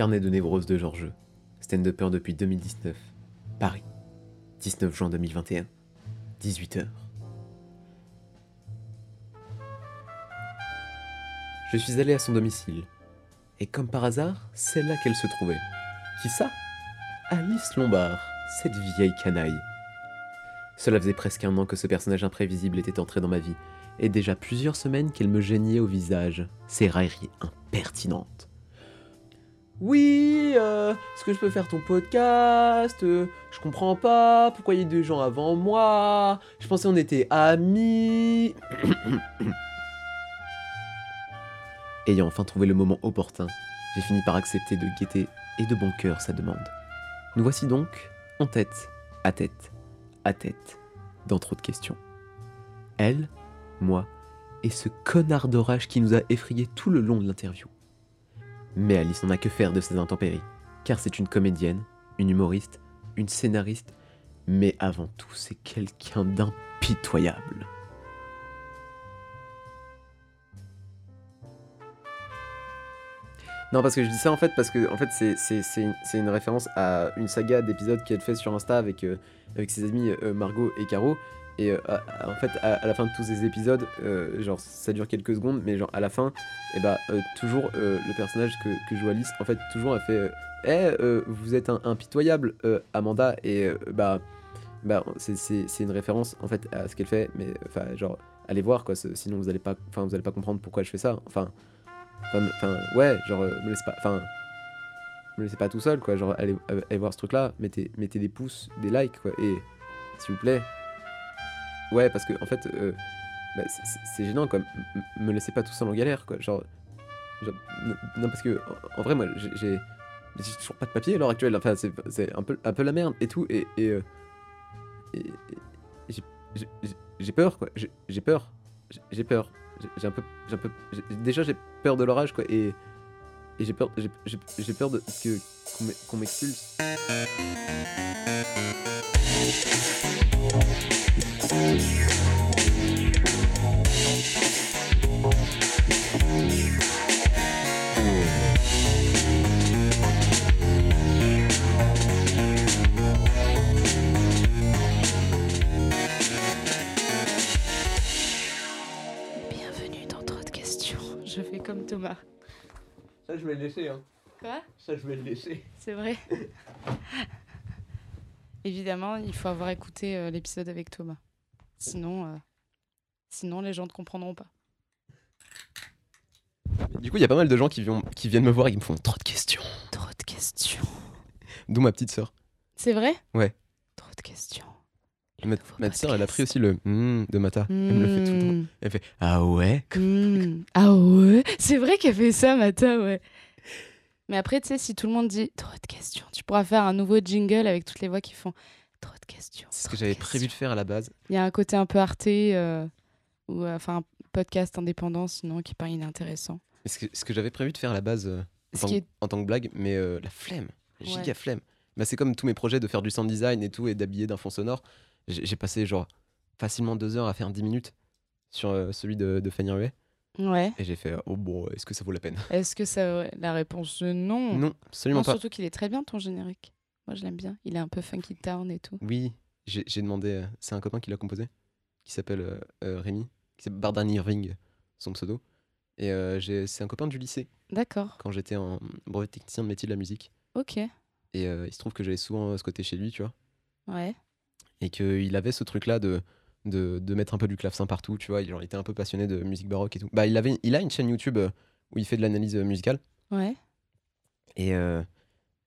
Carnet de névrose de Georges. Stand-upper depuis 2019. Paris. 19 juin 2021. 18h. Je suis allé à son domicile. Et comme par hasard, c'est là qu'elle se trouvait. Qui ça? Alice Lombard, cette vieille canaille. Cela faisait presque un an que ce personnage imprévisible était entré dans ma vie, et déjà plusieurs semaines qu'elle me gênait au visage, ses railleries impertinentes. Oui, euh, est-ce que je peux faire ton podcast Euh, Je comprends pas, pourquoi il y a deux gens avant moi Je pensais on était amis. Ayant enfin trouvé le moment opportun, j'ai fini par accepter de gaieté et de bon cœur sa demande. Nous voici donc en tête, à tête, à tête, dans trop de questions. Elle, moi et ce connard d'orage qui nous a effrayés tout le long de l'interview. Mais Alice n'en a que faire de ces intempéries, car c'est une comédienne, une humoriste, une scénariste, mais avant tout c'est quelqu'un d'impitoyable. Non, parce que je dis ça en fait parce que en fait c'est, une, référence à une saga d'épisodes qu'elle fait sur Insta avec, euh, ses amis euh, Margot et Caro. Et euh, en fait, à, la fin de tous ces épisodes, euh, genre ça dure quelques secondes, mais genre à la fin, et bah euh, toujours le personnage que, joue Alice, en fait toujours elle fait, eh euh, vous êtes impitoyable Amanda et bah bah c'est, une référence en fait à ce qu'elle fait, mais enfin genre allez voir quoi, sinon vous allez pas, vous allez pas comprendre pourquoi je fais ça, enfin. Enfin, ouais, genre, me laissez pas. Enfin, me laissez pas tout seul, quoi. Genre, allez, allez voir ce truc-là, mettez, mettez des pouces, des likes, quoi. Et s'il vous plaît. Ouais, parce que, en fait, euh, bah, c'est- gênant, quoi. Me laissez pas tout seul en galère, quoi. Genre. non, parce que, en, vrai, moi, j'ai- toujours pas de papier à l'heure actuelle. Enfin, c'est un peu, un peu la merde et tout. Et. et, euh, j'ai- peur, quoi. J'ai peur. J'ai- peur. J'ai- un peu. un peu déjà, j'ai peur de l'orage, quoi. Et. Et j'ai peur, j'ai- peur de que qu'on m'expulse. Vais le laisser, hein. Quoi? Ça, je vais le laisser. C'est vrai Évidemment, il faut avoir écouté euh, l'épisode avec Thomas. Sinon, euh, sinon, les gens ne comprendront pas. Du coup, il y a pas mal de gens qui, viennent- qui viennent me voir et qui me font trop de questions. Trop de questions. D'où ma petite sœur. C'est vrai? Ouais. Trop de questions. Ma, ma petite sœur, elle a pris aussi le hmm de Mata. Elle me le fait tout le temps. Hmm. Elle fait Ah ouais? Hmm. Ah ouais? C'est vrai qu'elle fait ça, Mata, ouais. Mais après, tu sais, si tout le monde dit trop de questions, tu pourras faire un nouveau jingle avec toutes les voix qui font trop de questions. C'est ce que j'avais prévu de faire à la base. Il y a un côté un peu arté, euh, ou euh, enfin un podcast indépendant, sinon qui paraît inintéressant. Et Ce que, ce que j'avais prévu de faire à la base euh, en, tant, qui est- en tant que blague, mais euh, la flemme, Ouais. giga flemme. Bah, c'est comme tous mes projets de faire du sound design et tout et d'habiller d'un fond sonore. J'ai passé genre facilement deux heures à faire 10 minutes sur celui de, de Fanny Ruet. Ouais. Et j'ai fait Oh bon, est-ce que ça vaut la peine? Est-ce que ça. La réponse? Euh, non. Non, absolument Non, pas. surtout qu'il est très bien ton générique. Moi je l'aime bien. Il est un peu funky town et tout. Oui, j'ai demandé. euh, c'est un copain qui l'a composé, qui s'appelle euh, euh, Rémi, qui s'appelle Bardan Irving, son pseudo. Et c'est un copain du lycée, D'accord. quand j'étais en brevet technicien de métier de la musique. Ok. Et il se trouve que j'allais souvent ce côté chez lui, tu vois. Ouais. Et qu'il avait ce truc-là de, de, de mettre un peu du clavecin partout, tu vois. Il, genre, il était un peu passionné de musique baroque et tout. Bah, il, avait, il a une chaîne YouTube euh, où il fait de l'analyse euh, musicale. Ouais. Et, euh,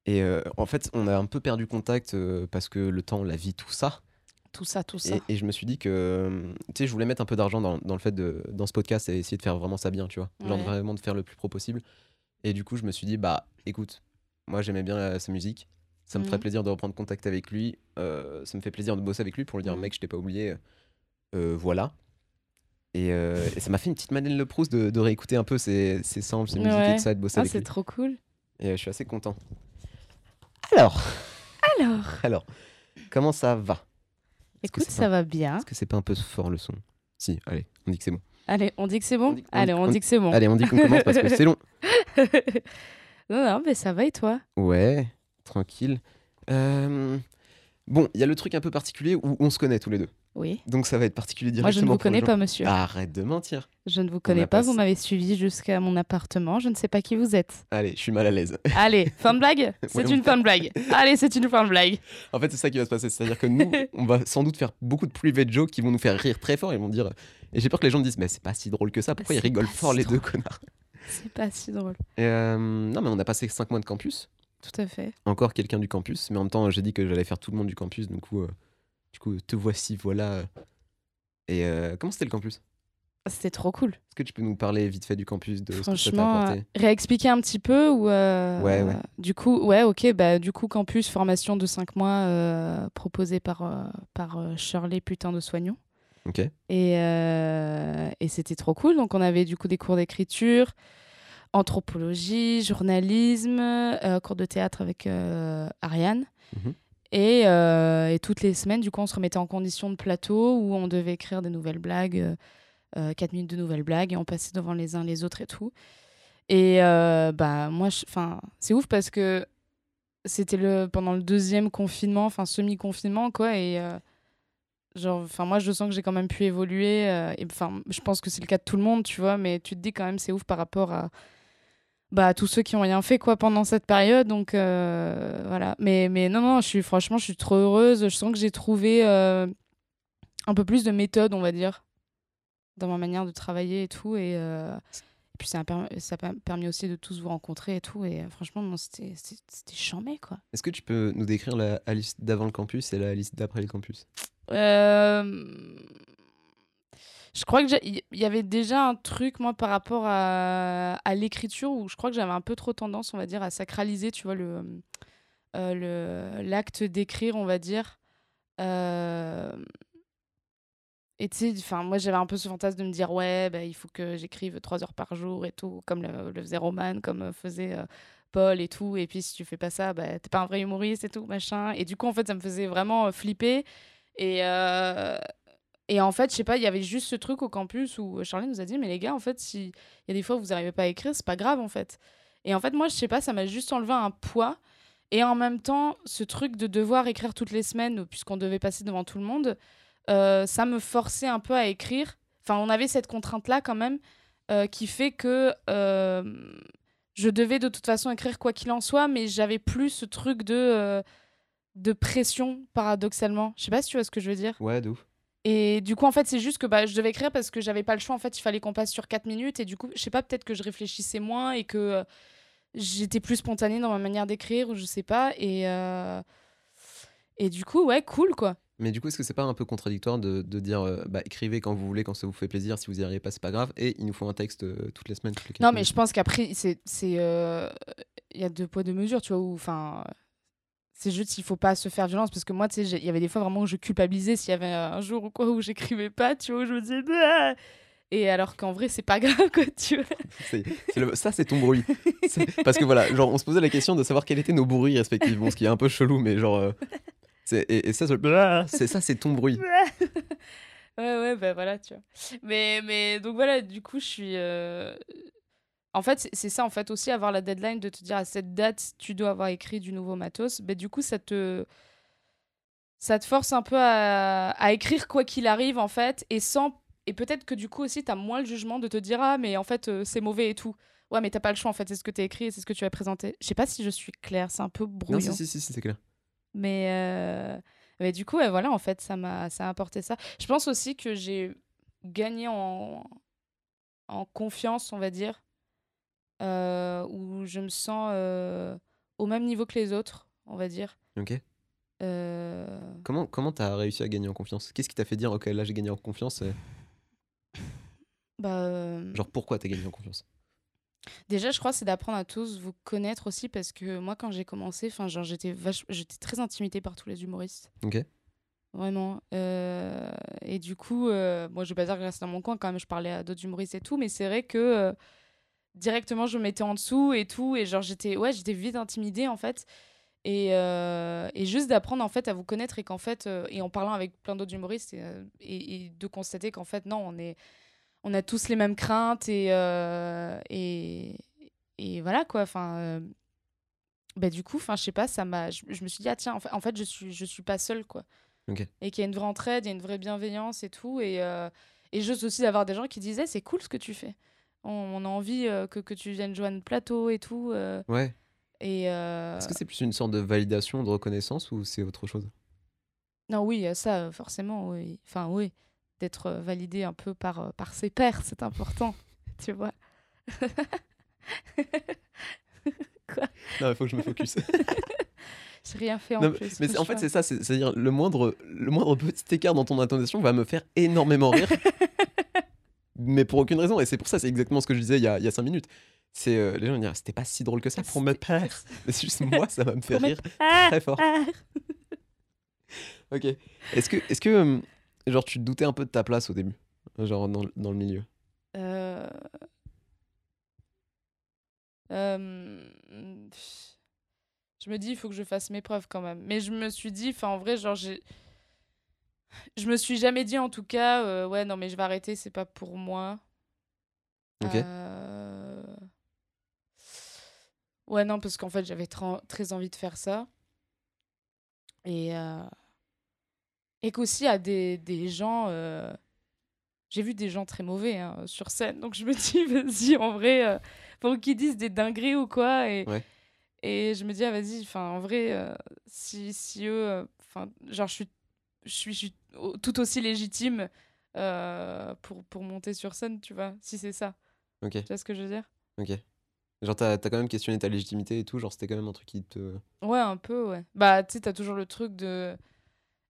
et euh, en fait, on a un peu perdu contact parce que le temps, la vie, tout ça. Tout ça, tout ça. Et, et je me suis dit que, tu sais, je voulais mettre un peu d'argent dans, dans le fait de, dans ce podcast et essayer de faire vraiment ça bien, tu vois. Genre Ouais. vraiment de faire le plus pro possible. Et du coup, je me suis dit, bah, écoute, moi j'aimais bien sa musique. Ça me ferait Mhm. plaisir de reprendre contact avec lui. euh, ça me fait plaisir de bosser avec lui pour lui dire, Mhm. mec, je t'ai pas oublié. Euh, voilà. Et, euh, et ça m'a fait une petite Madeleine Le Proust de, de réécouter un peu ses samples, ses musiques et tout ça, de bosser Ah, c'est trop cool. Et euh, je suis assez content. Alors, Alors, alors, comment ça va? Écoute, ça pas- va bien. Est-ce que c'est pas un peu fort le son? Si, allez, on dit que c'est bon. Allez, on dit que c'est bon? Allez, on on- dit que c'est bon. Allez, on dit qu'on commence parce que c'est long. Non, non, mais ça va et toi? Ouais, tranquille. Euh, Bon, il y a le truc un peu particulier où on se connaît tous les deux. Oui. Donc ça va être particulier Moi, je directement. ne vous connais pas, monsieur. Arrête de mentir. Je ne vous connais pas. pas- Vous m'avez suivi jusqu'à mon appartement. Je ne sais pas qui vous êtes. Allez, je suis mal à l'aise. Allez, fin de blague? C'est Ouais, on- une fin de blague. Allez, c'est une fin de blague. En fait, c'est ça qui va se passer. C'est-à-dire que nous, on va sans doute faire beaucoup de private jokes qui vont nous faire rire très fort. Ils vont dire. Et j'ai peur que les gens me disent, mais c'est pas si drôle que ça. Pourquoi ils rigolent fort si les deux connards? C'est pas si drôle. Et, euh, Non, mais on a passé 5 mois de campus. Tout à fait. Encore quelqu'un du campus. Mais en même temps, j'ai dit que j'allais faire tout le monde du campus. Du coup, euh, du coup te voici, voilà. Et euh, comment c'était le campus? C'était trop cool. Est-ce que tu peux nous parler vite fait du campus, de ce que ça t'a Franchement, apporté? euh, réexpliquer un petit peu ou euh, Ouais, ouais. Du coup, ouais, ok, bah du coup campus formation de 5 mois proposée par par Shirley putain de soignant. Ok. Et, et c'était trop cool. Donc, on avait du coup des cours d'écriture, anthropologie, journalisme, cours de théâtre avec Ariane. Mhm. Et, euh, et toutes les semaines, du coup, on se remettait en condition de plateau où on devait écrire des nouvelles blagues, 4 minutes de nouvelles blagues, et on passait devant les uns les autres et tout. Et euh, bah, moi, c'est ouf parce que c'était le, pendant le deuxième confinement, enfin, semi-confinement, quoi. Et. euh, genre enfin moi je sens que j'ai quand même pu évoluer euh, et enfin je pense que c'est le cas de tout le monde tu vois mais tu te dis quand même c'est ouf par rapport à bah tous ceux qui ont rien fait quoi pendant cette période. Donc euh, voilà. Mais mais non non je suis franchement je suis trop heureuse. Je sens que j'ai trouvé euh, un peu plus de méthode on va dire dans ma manière de travailler et tout. Et, euh, et puis ça a permis, ça a permis aussi de tous vous rencontrer et tout. Et franchement c'était c'était chambé quoi. Est-ce que tu peux nous décrire la Alice d'avant le campus et la Alice d'après le campus? Je crois que j'ai- il y avait déjà un truc, moi, par rapport à, l'écriture, où je crois que j'avais un peu trop tendance, on va dire, à sacraliser, tu vois, le euh, l'acte d'écrire, on va dire. Euh, Et tu sais, moi, j'avais un peu ce fantasme de me dire, ouais, bah, il faut que j'écrive trois heures par jour et tout, comme le, le faisait Roman, comme euh, faisait Paul et tout. Et puis, si tu fais pas ça, bah, t'es pas un vrai humoriste et tout, machin. Et du coup, en fait, ça me faisait vraiment flipper. Et, et en fait, je sais pas, il y avait juste ce truc au campus où Charlie nous a dit, mais les gars, en fait, si il y a des fois où vous n'arrivez pas à écrire, c'est pas grave, en fait. Et en fait, moi, je sais pas, ça m'a juste enlevé un poids. Et en même temps, ce truc de devoir écrire toutes les semaines, puisqu'on devait passer devant tout le monde, euh, ça me forçait un peu à écrire. Enfin, on avait cette contrainte-là quand même, euh, qui fait que euh, je devais de toute façon écrire quoi qu'il en soit, mais j'avais plus ce truc de, de pression, paradoxalement. Je sais pas si tu vois ce que je veux dire. Ouais, ouf. Et du coup, en fait, c'est juste que bah, je devais écrire parce que j'avais pas le choix. En fait, il fallait qu'on passe sur 4 minutes. Et du coup, je sais pas, peut-être que je réfléchissais moins et que euh, j'étais plus spontanée dans ma manière d'écrire, ou je sais pas. Et, euh, et du coup, ouais, cool, quoi. Mais du coup, est-ce que c'est pas un peu contradictoire de, de dire euh, bah, écrivez quand vous voulez, quand ça vous fait plaisir, si vous y arrivez pas, c'est pas grave, et il nous faut un texte toutes les semaines, toutes les Non, mais minutes. je pense qu'après, c'est. Il y a deux poids, deux mesures, tu vois. Enfin. C'est juste qu'il faut pas se faire violence parce que moi, tu sais, il y avait des fois vraiment où je culpabilisais s'il y avait un jour ou quoi où j'écrivais pas, tu vois, où je me disais. Ah Et alors qu'en vrai, c'est pas grave, quoi, tu vois. Le- ça, c'est ton bruit. Parce que voilà, genre, on se posait la question de savoir quels étaient nos bruits respectifs. Bon, ce qui est un peu chelou, mais genre. euh, c'est- et, et ça, ce- c'est ça, c'est ton bruit. Ouais, ouais, bah voilà, tu vois. Mais, mais donc voilà, du coup, je suis. euh, En fait, c'est- ça, en fait, aussi avoir la deadline de te dire à cette date, tu dois avoir écrit du nouveau matos. Bah, du coup, ça te. Ça te force un peu à, à écrire quoi qu'il arrive, en fait, et sans. Et peut-être que du coup aussi, t'as moins le jugement de te dire Ah, mais en fait, euh, c'est mauvais et tout. Ouais, mais t'as pas le choix, en fait, c'est ce que t'as écrit et c'est ce que tu as présenté. Je sais pas si je suis claire, c'est un peu Non, brouillon. si, si, si, si, c'est clair. Mais, euh, mais du coup, ouais, voilà, en fait, ça m'a ça a apporté ça. Je pense aussi que j'ai gagné en, en confiance, on va dire, où je me sens euh, au même niveau que les autres, on va dire. Ok. Euh, Comment comment t'as réussi à gagner en confiance? Qu'est-ce qui t'a fait dire, ok, là j'ai gagné en confiance et- bah, euh, Genre, pourquoi t'as gagné en confiance? Déjà, je crois, c'est d'apprendre à tous vous connaître aussi, parce que moi, quand j'ai commencé, enfin, genre, j'étais vache... j'étais très intimidée par tous les humoristes. Ok. Vraiment. Euh, et du coup, euh, moi, je vais pas dire que je dans mon coin quand même, je parlais à d'autres humoristes et tout, mais c'est vrai que euh, directement, je me mettais en dessous et tout, et genre, j'étais ouais, j'étais vite intimidée en fait. Et, euh, et juste d'apprendre en fait à vous connaître et qu'en fait, euh, et en parlant avec plein d'autres humoristes, et, euh, et- et de constater qu'en fait, non, on, est, on a tous les mêmes craintes et, euh, et, et voilà quoi. Enfin, bah, du coup, enfin, je sais pas, ça m'a. Je, je me suis dit, ah tiens, en fait, en fait, je suis, je suis pas seule, quoi. Et qu'il y a une vraie entraide, il y a une vraie bienveillance et tout. Et, et juste aussi d'avoir des gens qui disaient, c'est cool ce que tu fais. On, on a envie euh, que, que tu viennes notre plateau et tout. euh, Ouais. et. euh, Est-ce que c'est plus une sorte de validation, de reconnaissance ou c'est autre chose? Non, oui, ça, forcément, oui. Enfin, oui. D'être validé un peu par, par ses pairs, c'est important. tu vois. Non, il faut que je me focus. J'ai rien fait en Non, plus. mais en fait, c'est ça, c'est- c'est-à-dire le moindre, le moindre petit écart dans ton intonation va me faire énormément rire, mais pour aucune raison. Et c'est pour ça, c'est exactement ce que je disais il y a, il y a cinq minutes. C'est euh, les gens vont dire, c'était pas si drôle que ça pour me père. Mais c'est juste moi, ça va me faire rire très fort. Ok. Est-ce que, est-ce que, euh, genre, tu te doutais un peu de ta place au début, genre dans, dans le milieu? Euh... euh, Je me dis, il faut que je fasse mes preuves quand même. Mais je me suis dit, enfin, en vrai, genre, j'ai. Je me suis jamais dit, en tout cas, euh, ouais, non, mais je vais arrêter, c'est pas pour moi. Ok. Euh, Ouais, non, parce qu'en fait, j'avais très envie de faire ça. Et, euh, et qu'aussi à des, des gens. euh, J'ai vu des gens très mauvais hein, sur scène, donc je me dis, vas-y, en vrai, faut qu'ils disent des dingueries ou quoi. Et, Ouais. et je me dis, ah, vas-y, enfin, en vrai, si, si eux. Enfin, genre, je suis, je suis, je suis au- tout aussi légitime euh, pour, pour monter sur scène, tu vois, si c'est ça. Ok, Tu vois ce que je veux dire? Ok. Genre, t'as t'as quand même questionné ta légitimité et tout, genre, c'était quand même un truc qui te. Ouais, un peu, ouais. Bah, tu sais, t'as toujours le truc de.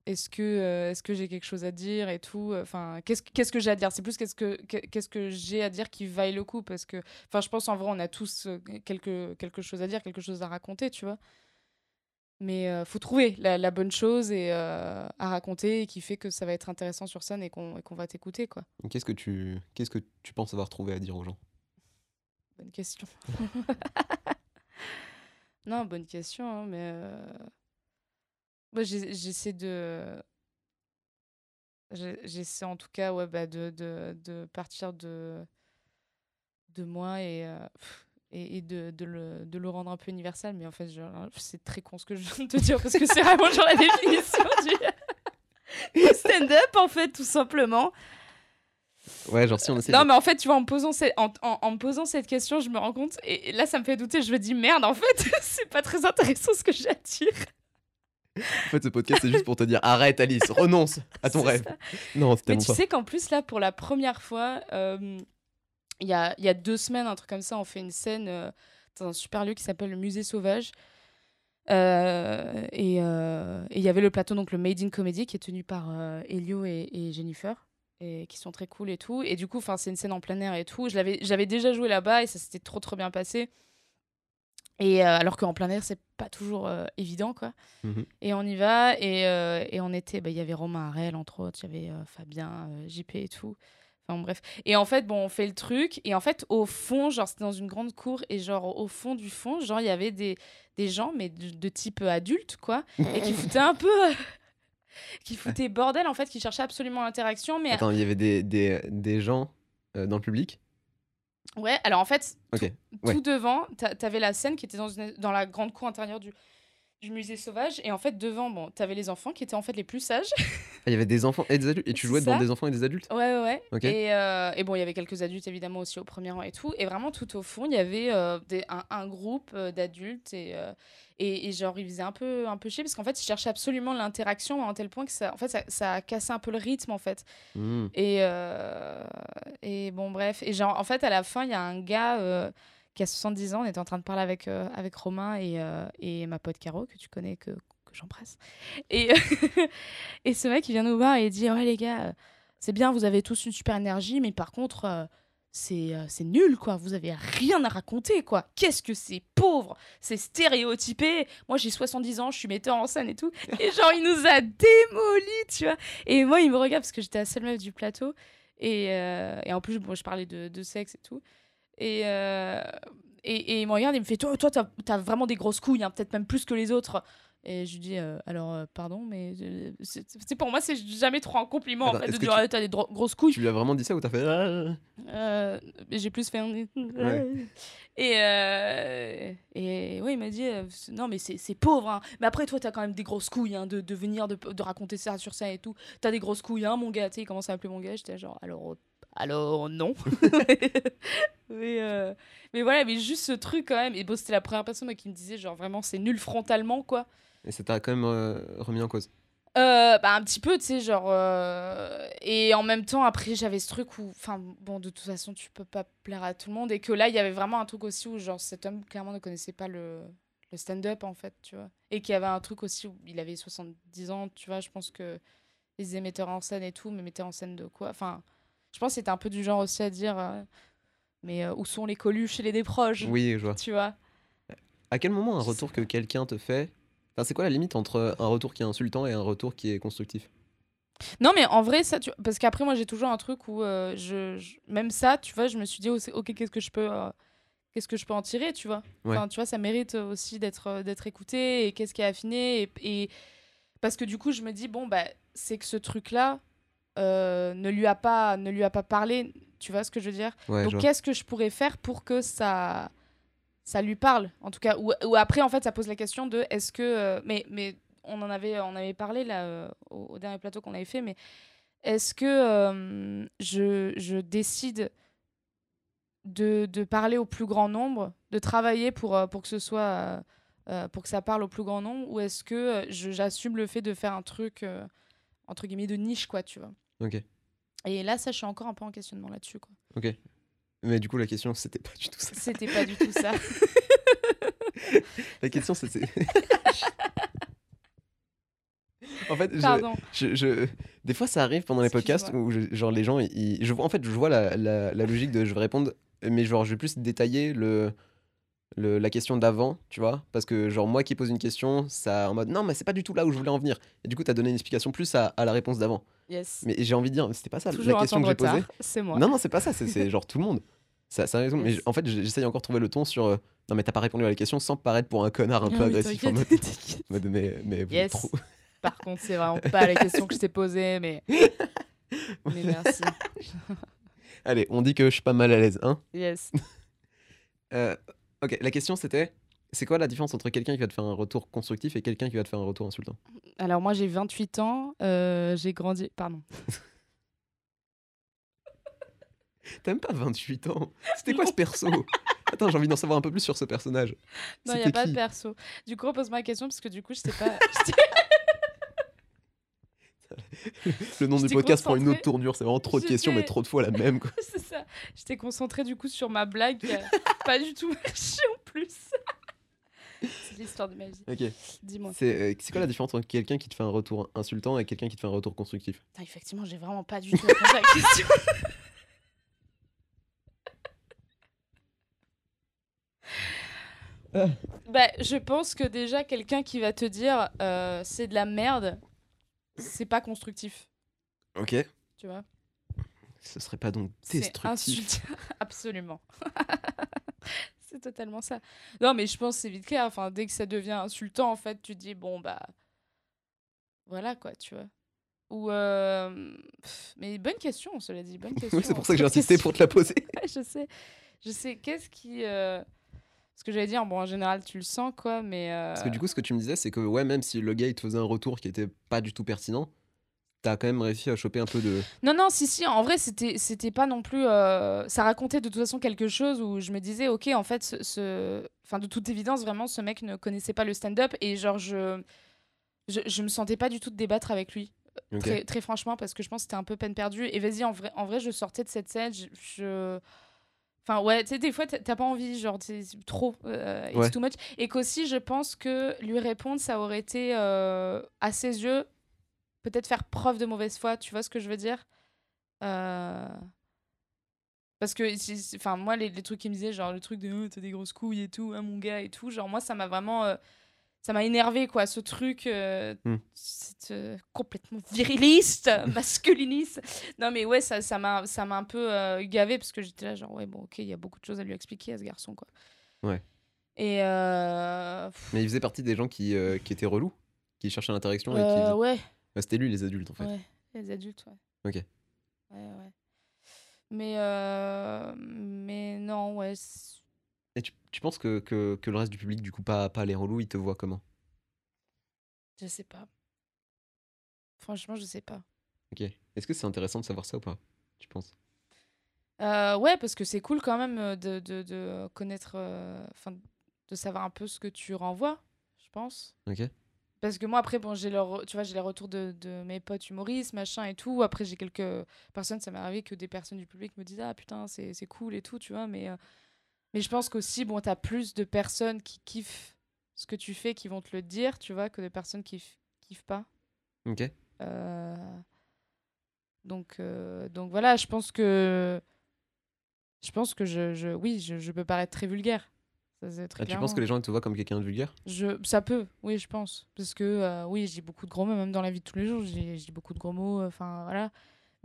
Est-ce que, euh, est-ce que j'ai quelque chose à dire et tout Enfin, qu'est-ce, qu'est-ce que j'ai à dire? C'est plus qu'est-ce que, qu'est- qu'est-ce que j'ai à dire qui vaille le coup Parce que, enfin, je pense en vrai, on a tous euh, quelque, quelque chose à dire, quelque chose à raconter, tu vois. Mais euh, faut trouver la, la bonne chose et, euh, à raconter et qui fait que ça va être intéressant sur scène et qu'on, va t'écouter, quoi. Qu'est-ce que tu, qu'est-ce que tu penses avoir trouvé à dire aux gens? Bonne question. non, bonne question, hein, mais euh, j'essaie de. J'essaie en tout cas ouais, bah, de, de, de partir de, de moi et, euh, pff, et, et de, de, le, de le rendre un peu universel. Mais en fait, c'est très con ce que je viens de te dire parce que c'est vraiment genre la définition du, du stand-up, en fait, tout simplement. Ouais, genre, si on essaie Non, de- mais en fait, tu vois, en me posant, cette- en, en- en me posant cette question, je me rends compte, et là, ça me fait douter. Je me dis, merde, en fait, c'est pas très intéressant ce que j'ai à dire. En fait, ce podcast, c'est juste pour te dire arrête, Alice, renonce à ton rêve. ça. Non, c'est Mais tu pas. sais qu'en plus, là, pour la première fois, euh, il y, a, y a deux semaines, un truc comme ça, on fait une scène euh, dans un super lieu qui s'appelle le Musée Sauvage. Euh, et euh, et il y avait le plateau, donc le Made in Comedy, qui est tenu par Elio et, et Jennifer, et qui sont très cool et tout. Et du coup, c'est une scène en plein air et tout. J'avais déjà joué là-bas et ça s'était trop, trop bien passé. Et euh, alors qu'en plein air, c'est pas toujours euh, évident, quoi. Mhm. Et on y va, et, euh, et on était, bah, il y avait Romain Harel, entre autres, il y avait Fabien, JP et tout. Enfin bref. Et en fait, bon, on fait le truc, et en fait, au fond, genre, c'était dans une grande cour, et genre, au fond du fond, genre, il y avait des, des gens, mais de, de type adulte, quoi, et qui foutaient un peu. euh, qui foutaient bordel, en fait, qui cherchaient absolument l'interaction, mais. Attends, il y avait des, des, des gens euh, dans le public? Ouais, alors en fait, tout, ouais. tout devant, t'a- t'avais la scène qui était dans, une- dans la grande cour intérieure du, du musée sauvage, et en fait, devant, bon, t'avais les enfants qui étaient en fait les plus sages. Ah, il y avait des enfants et des adultes. Et tu jouais devant des enfants et des adultes? Ouais, ouais. Et, euh, et bon, il y avait quelques adultes évidemment aussi au premier rang et tout. Et vraiment, tout au fond, il y avait euh, des, un, un groupe euh, d'adultes. Et, euh, et, et genre, ils faisaient un peu, un peu chier parce qu'en fait, ils cherchaient absolument l'interaction à un tel point que ça, en fait, ça, ça a cassé un peu le rythme en fait. Hmm. Et, et bon, bref. Et genre, en fait, à la fin, il y a un gars qui a 70 ans. On était en train de parler avec, euh, avec Romain et, euh, et ma pote Caro, que tu connais, que, que j'embrasse. Et, et ce mec, il vient nous voir et il dit Ouais, les gars, euh, c'est bien, vous avez tous une super énergie, mais par contre. c'est nul quoi, vous avez rien à raconter quoi. Qu'est-ce que c'est pauvre, c'est stéréotypé. Moi j'ai 70 ans, je suis metteur en scène et tout. Et genre il nous a démolis, tu vois. Et moi il me regarde parce que j'étais la seule meuf du plateau. Et, et en plus, bon, je parlais de, de sexe et tout. Et, euh, et, et il me regarde il me fait Toi, toi t'as as vraiment des grosses couilles, hein, peut-être même plus que les autres. Et je lui dis, euh, alors, euh, pardon, mais c'est pour moi, c'est jamais trop un compliment en fait, de dire, tu- Ah, t'as des grosses couilles. Tu lui as vraiment dit ça ou t'as fait. Ah j'ai plus fait un. Et, et ouais, il m'a dit, non, mais c'est pauvre. hein. Mais après, toi, t'as quand même des grosses couilles hein, de, de venir, de, de raconter ça sur ça et tout. T'as des grosses couilles, hein, mon gars. Tu sais, il commence à m'appeler mon gars. J'étais genre, alors, alors non. mais, euh, mais voilà, mais juste ce truc quand même. Et bon, c'était la première personne moi, qui me disait, genre, vraiment, c'est nul frontalement, quoi. Et ça t'a quand même euh, remis en cause? Euh, bah, un petit peu, tu sais, genre. euh, Et en même temps, après, j'avais ce truc où. Enfin, bon, de toute façon, tu peux pas plaire à tout le monde. Et que là, il y avait vraiment un truc aussi où, genre, cet homme, clairement, ne connaissait pas le, le stand-up, en fait, tu vois. Et qu'il y avait un truc aussi où il avait 70 ans, tu vois. Je pense que les metteurs en scène et tout, mais metteurs en scène de quoi? Enfin, je pense que c'était un peu du genre aussi à dire. euh, Mais euh, où sont les coluches et les déproches Oui, je vois. Tu vois À quel moment un Je retour que quelqu'un te fait. Enfin, c'est quoi la limite entre un retour qui est insultant et un retour qui est constructif? Non, mais en vrai, ça, tu... parce qu'après, moi, j'ai toujours un truc où, euh, je, je- même ça, tu vois, je me suis dit, oh, ok, qu'est-ce que je peux, qu'est-ce que je peux en tirer, tu vois? Ouais. Enfin, tu vois, ça mérite aussi d'être, d'être écouté et qu'est-ce qui est affiné et, et- parce que du coup, je me dis, bon, bah, c'est que ce truc-là euh, ne lui a pas, ne lui a pas parlé, tu vois ce que je veux dire. Ouais, Donc, qu'est-ce que je pourrais faire pour que ça, ça lui parle, en tout cas, ou, ou après, en fait, ça pose la question de, est-ce que, euh, mais, mais on en avait, on avait parlé là euh, au, au dernier plateau qu'on avait fait, mais est-ce que je, je décide de, de parler au plus grand nombre, de travailler pour, pour que ce soit, pour que ça parle au plus grand nombre, ou est-ce que j'assume le fait de faire un truc entre guillemets de niche, quoi, tu vois? Ok. Et là, ça, je suis encore un peu en questionnement là-dessus, quoi. Ok. Mais du coup, la question, c'était pas du tout ça. C'était pas du tout ça. La question, c'était. en fait, je, Pardon. je, je- des fois, ça arrive pendant les podcasts où, je- genre, les gens, ils, je vois, en fait, je vois la, la, la logique de je vais répondre, mais genre, je vais plus détailler le, le, la question d'avant, tu vois, parce que genre, moi qui pose une question, ça en mode non, mais c'est pas du tout là où je voulais en venir. Et du coup, t'as donné une explication plus à, à la réponse d'avant. Yes. Mais j'ai envie de dire, c'était pas ça Toujours la question que j'ai posée. C'est moi. Non, non, c'est pas ça, c'est- genre tout le monde. Ça, ça. Mais Yes. j- en fait, j'essaye encore de trouver le ton sur. euh, non, mais t'as pas répondu à la question sans paraître pour un connard un peu Ah agressif. En mode, mais, mais vous Yes. trop- Par contre, c'est vraiment pas la question que je t'ai posée, mais. Mais merci. Allez, on dit que je suis pas mal à l'aise, hein Yes. Euh, Ok, la question c'était c'est quoi la différence entre quelqu'un qui va te faire un retour constructif et quelqu'un qui va te faire un retour insultant? Alors, moi, j'ai 28 ans. euh, j'ai grandi. Pardon. T'as même pas 28 ans? C'était quoi ce perso? Attends, j'ai envie d'en savoir un peu plus sur ce personnage. Non, il n'y a pas de perso. Du coup, repose-moi la question parce que du coup, je sais pas. Le nom du podcast prend une autre tournure, c'est vraiment trop de questions, mais trop de fois la même. C'est ça. J'étais concentrée du coup sur ma blague qui a pas du tout marché en plus. c'est l'histoire de ma vie. Ok. Dis-moi. C'est euh, c'est quoi la différence entre quelqu'un qui te fait un retour insultant et quelqu'un qui te fait un retour constructif? Putain, effectivement, j'ai vraiment pas du tout répondu à la question. bah, je pense que déjà, quelqu'un qui va te dire euh, c'est de la merde, c'est pas constructif. Ok. Tu vois? Ce serait pas donc destructif. insultant. Absolument. c'est totalement ça. Non, mais je pense c'est vite clair. Enfin, dès que ça devient insultant, en fait, tu te dis bon, bah. Voilà, quoi, tu vois. Ou. euh, pff, Mais bonne question, cela dit. Bonne question. Oui, c'est pour ça que j'ai insisté pour te la poser. Je sais. Je sais. Qu'est-ce qui. euh, Ce que j'allais dire, bon, en général, tu le sens, quoi, mais. euh, Parce que du coup, ce que tu me disais, c'est que ouais, même si le gars il te faisait un retour qui était pas du tout pertinent, t'as quand même réussi à choper un peu de. Non, non, si, si, en vrai, c'était, c'était pas non plus. euh, Ça racontait de toute façon quelque chose où je me disais, ok, en fait, ce. ce- Enfin, de toute évidence, vraiment, ce mec ne connaissait pas le stand-up et genre, je. Je, je me sentais pas du tout de débattre avec lui. Ok. Très, très franchement, parce que je pense que c'était un peu peine perdue. Et vas-y, en vrai, en vrai, je sortais de cette scène, je. je- Enfin, ouais, tu sais, des fois, t'as pas envie, genre, c'est trop, euh, it's Ouais. too much. Et qu'aussi, je pense que lui répondre, ça aurait été, euh, à ses yeux, peut-être faire preuve de mauvaise foi, tu vois ce que je veux dire? Euh, Parce que, enfin, moi, les, les trucs qu'il me disait, genre le truc de oh, t'as des grosses couilles et tout, hein, mon gars et tout, genre, moi, ça m'a vraiment. Ça m'a énervé, quoi, ce truc euh, Hmm. c'est, euh, complètement viriliste, masculiniste. Non, mais ouais, ça, ça, m'a, ça m'a un peu euh, gavé parce que j'étais là, genre, ouais, bon, ok, il y a beaucoup de choses à lui expliquer à ce garçon, quoi. Ouais. Et. euh, Mais il faisait partie des gens qui, qui étaient relous. qui cherchait l'interaction et qui. Ouais, Bah, C'était lui, les adultes, en fait. ouais, les adultes, ouais. Ok. Ouais, ouais. Mais, mais non, ouais. c'est- tu, penses que, que, que le reste du public, du coup, pas, pas les relous, ils te voient comment? Je sais pas. Franchement, je sais pas. Ok. Est-ce que c'est intéressant de savoir ça ou pas? Tu penses? Euh, ouais, parce que c'est cool quand même euh, de, de, de connaître, euh, enfin, de savoir un peu ce que tu renvoies, je pense. Ok. Parce que moi, après, bon, j'ai leur, tu vois, j'ai les retours de, de mes potes humoristes, machin et tout. Après, j'ai quelques personnes, ça m'est arrivé que des personnes du public me disent Ah putain, c'est c'est cool et tout, tu vois. Mais, euh, mais je pense qu'aussi, bon, t'as plus de personnes qui kiffent ce que tu fais, qui vont te le dire, tu vois, que de personnes qui kiffent pas. Ok. Euh, donc, euh, donc voilà, je pense que. Je pense que je, je oui, je, je peux paraître très vulgaire. Ça, c'est très Ah, tu penses que les gens te voient comme quelqu'un de vulgaire? Je, ça peut, oui, je pense. Parce que, euh, oui, je dis beaucoup de gros mots, même dans la vie de tous les jours, dis beaucoup de gros mots, euh, enfin, voilà.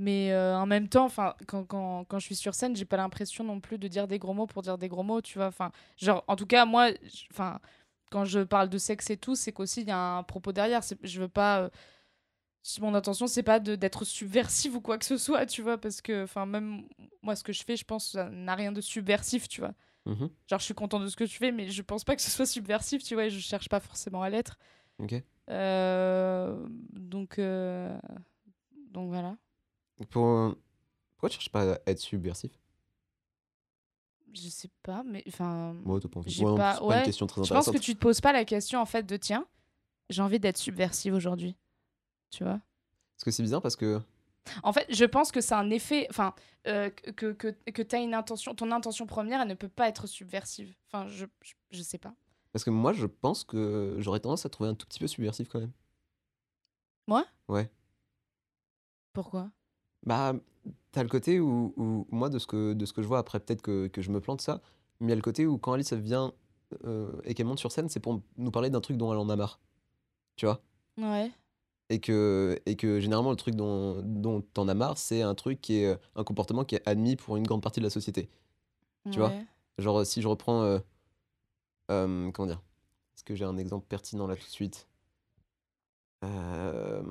Mais euh, en même temps, enfin, quand, quand, quand je suis sur scène, j'ai pas l'impression non plus de dire des gros mots pour dire des gros mots, tu vois. Enfin, genre, en tout cas, moi, enfin, quand je parle de sexe et tout, c'est qu'aussi, il y a un propos derrière. Je veux pas... euh, mon intention, c'est pas d'être subversive ou quoi que ce soit, tu vois, parce que, enfin, même moi, ce que je fais, je pense, ça n'a rien de subversif, tu vois. Mhm. Genre, je suis content de ce que tu fais, mais je pense pas que ce soit subversif, tu vois, et je cherche pas forcément à l'être. Ok. Euh, donc, donc voilà. Pour... Pourquoi tu cherches pas à être subversif? Je sais pas, mais enfin. Moi, t'as pas envie. Ouais, pas- c'est pas ouais. une question très je pense intéressante. que tu te poses pas la question en fait de tiens, j'ai envie d'être subversive aujourd'hui. Tu vois? Parce que c'est bizarre parce que. En fait, je pense que c'est un effet. Enfin, euh, que, que, que tu as une intention. Ton intention première, elle ne peut pas être subversive. Enfin, je, je, je sais pas. Parce que moi, je pense que j'aurais tendance à trouver un tout petit peu subversif quand même. Moi? Ouais. Pourquoi? Bah, t'as le côté où, où moi, de ce, que, de ce que je vois, après peut-être que, que je me plante ça, mais il y a le côté où quand Alice elle vient euh, et qu'elle monte sur scène, c'est pour nous parler d'un truc dont elle en a marre. Tu vois? Ouais. et que, et que généralement, le truc dont, dont t'en as marre, c'est un truc qui est euh, un comportement qui est admis pour une grande partie de la société. Tu vois? Genre, si je reprends. euh, euh, comment dire? Est-ce que j'ai un exemple pertinent là tout de suite? Euh,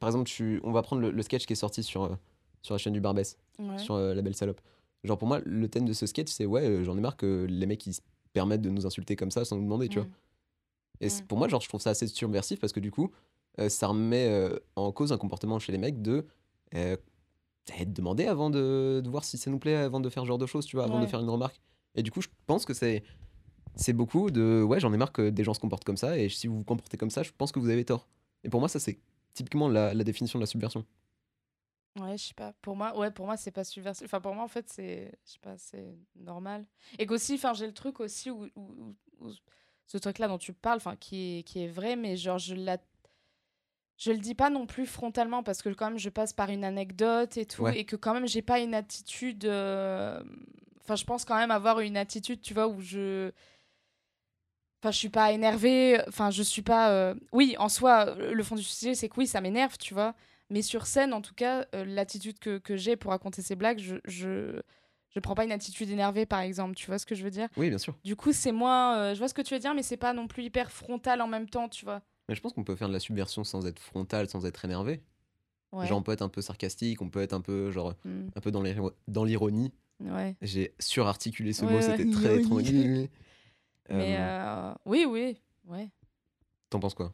Par exemple, tu, on va prendre le, le sketch qui est sorti sur, euh, sur la chaîne du Barbès, Ouais. sur euh, La Belle Salope. Genre, pour moi, le thème de ce sketch, c'est ouais, j'en ai marre que les mecs ils se permettent de nous insulter comme ça sans nous demander, tu vois. Mm. Et c'est- Mm. pour moi, genre, je trouve ça assez subversif parce que du coup, ça remet en cause un comportement chez les mecs de. Euh, eh, de demander avant de, de voir si ça nous plaît, avant de faire ce genre de choses, tu vois, avant de faire une remarque. Et du coup, je pense que c'est c'est beaucoup de ouais, j'en ai marre que des gens se comportent comme ça, et si vous vous comportez comme ça, je pense que vous avez tort. Et pour moi, ça, c'est typiquement la, la définition de la subversion. Ouais, je sais pas. Pour moi, ouais, pour moi, c'est pas subversif. Enfin, pour moi, en fait, c'est, je sais pas, c'est normal. Et qu'aussi, enfin, j'ai le truc aussi où, où- où- où ce truc-là dont tu parles, enfin, qui est, qui est vrai, mais genre, je la, je le dis pas non plus frontalement parce que quand même, je passe par une anecdote et tout, Ouais. et que quand même, j'ai pas une attitude. euh, Enfin, je pense quand même avoir une attitude, tu vois, où je. Enfin, je suis pas énervée. Enfin, je suis pas. euh, Oui, en soi, le fond du sujet, c'est que oui, ça m'énerve, tu vois. Mais sur scène, en tout cas, euh, l'attitude que, que j'ai pour raconter ces blagues, je, je, je prends pas une attitude énervée, par exemple. Tu vois ce que je veux dire? Oui, bien sûr. Du coup, c'est moins. euh, je vois ce que tu veux dire, mais c'est pas non plus hyper frontal en même temps, tu vois. Mais je pense qu'on peut faire de la subversion sans être frontal, sans être énervé. Ouais. Genre, on peut être un peu sarcastique, on peut être un peu, genre, Mm, un peu dans l'iro- dans l'ironie. ouais. J'ai surarticulé ce Ouais, mot, ouais, c'était très ironie. Mais Euh, euh, oui, oui, ouais. T'en penses quoi?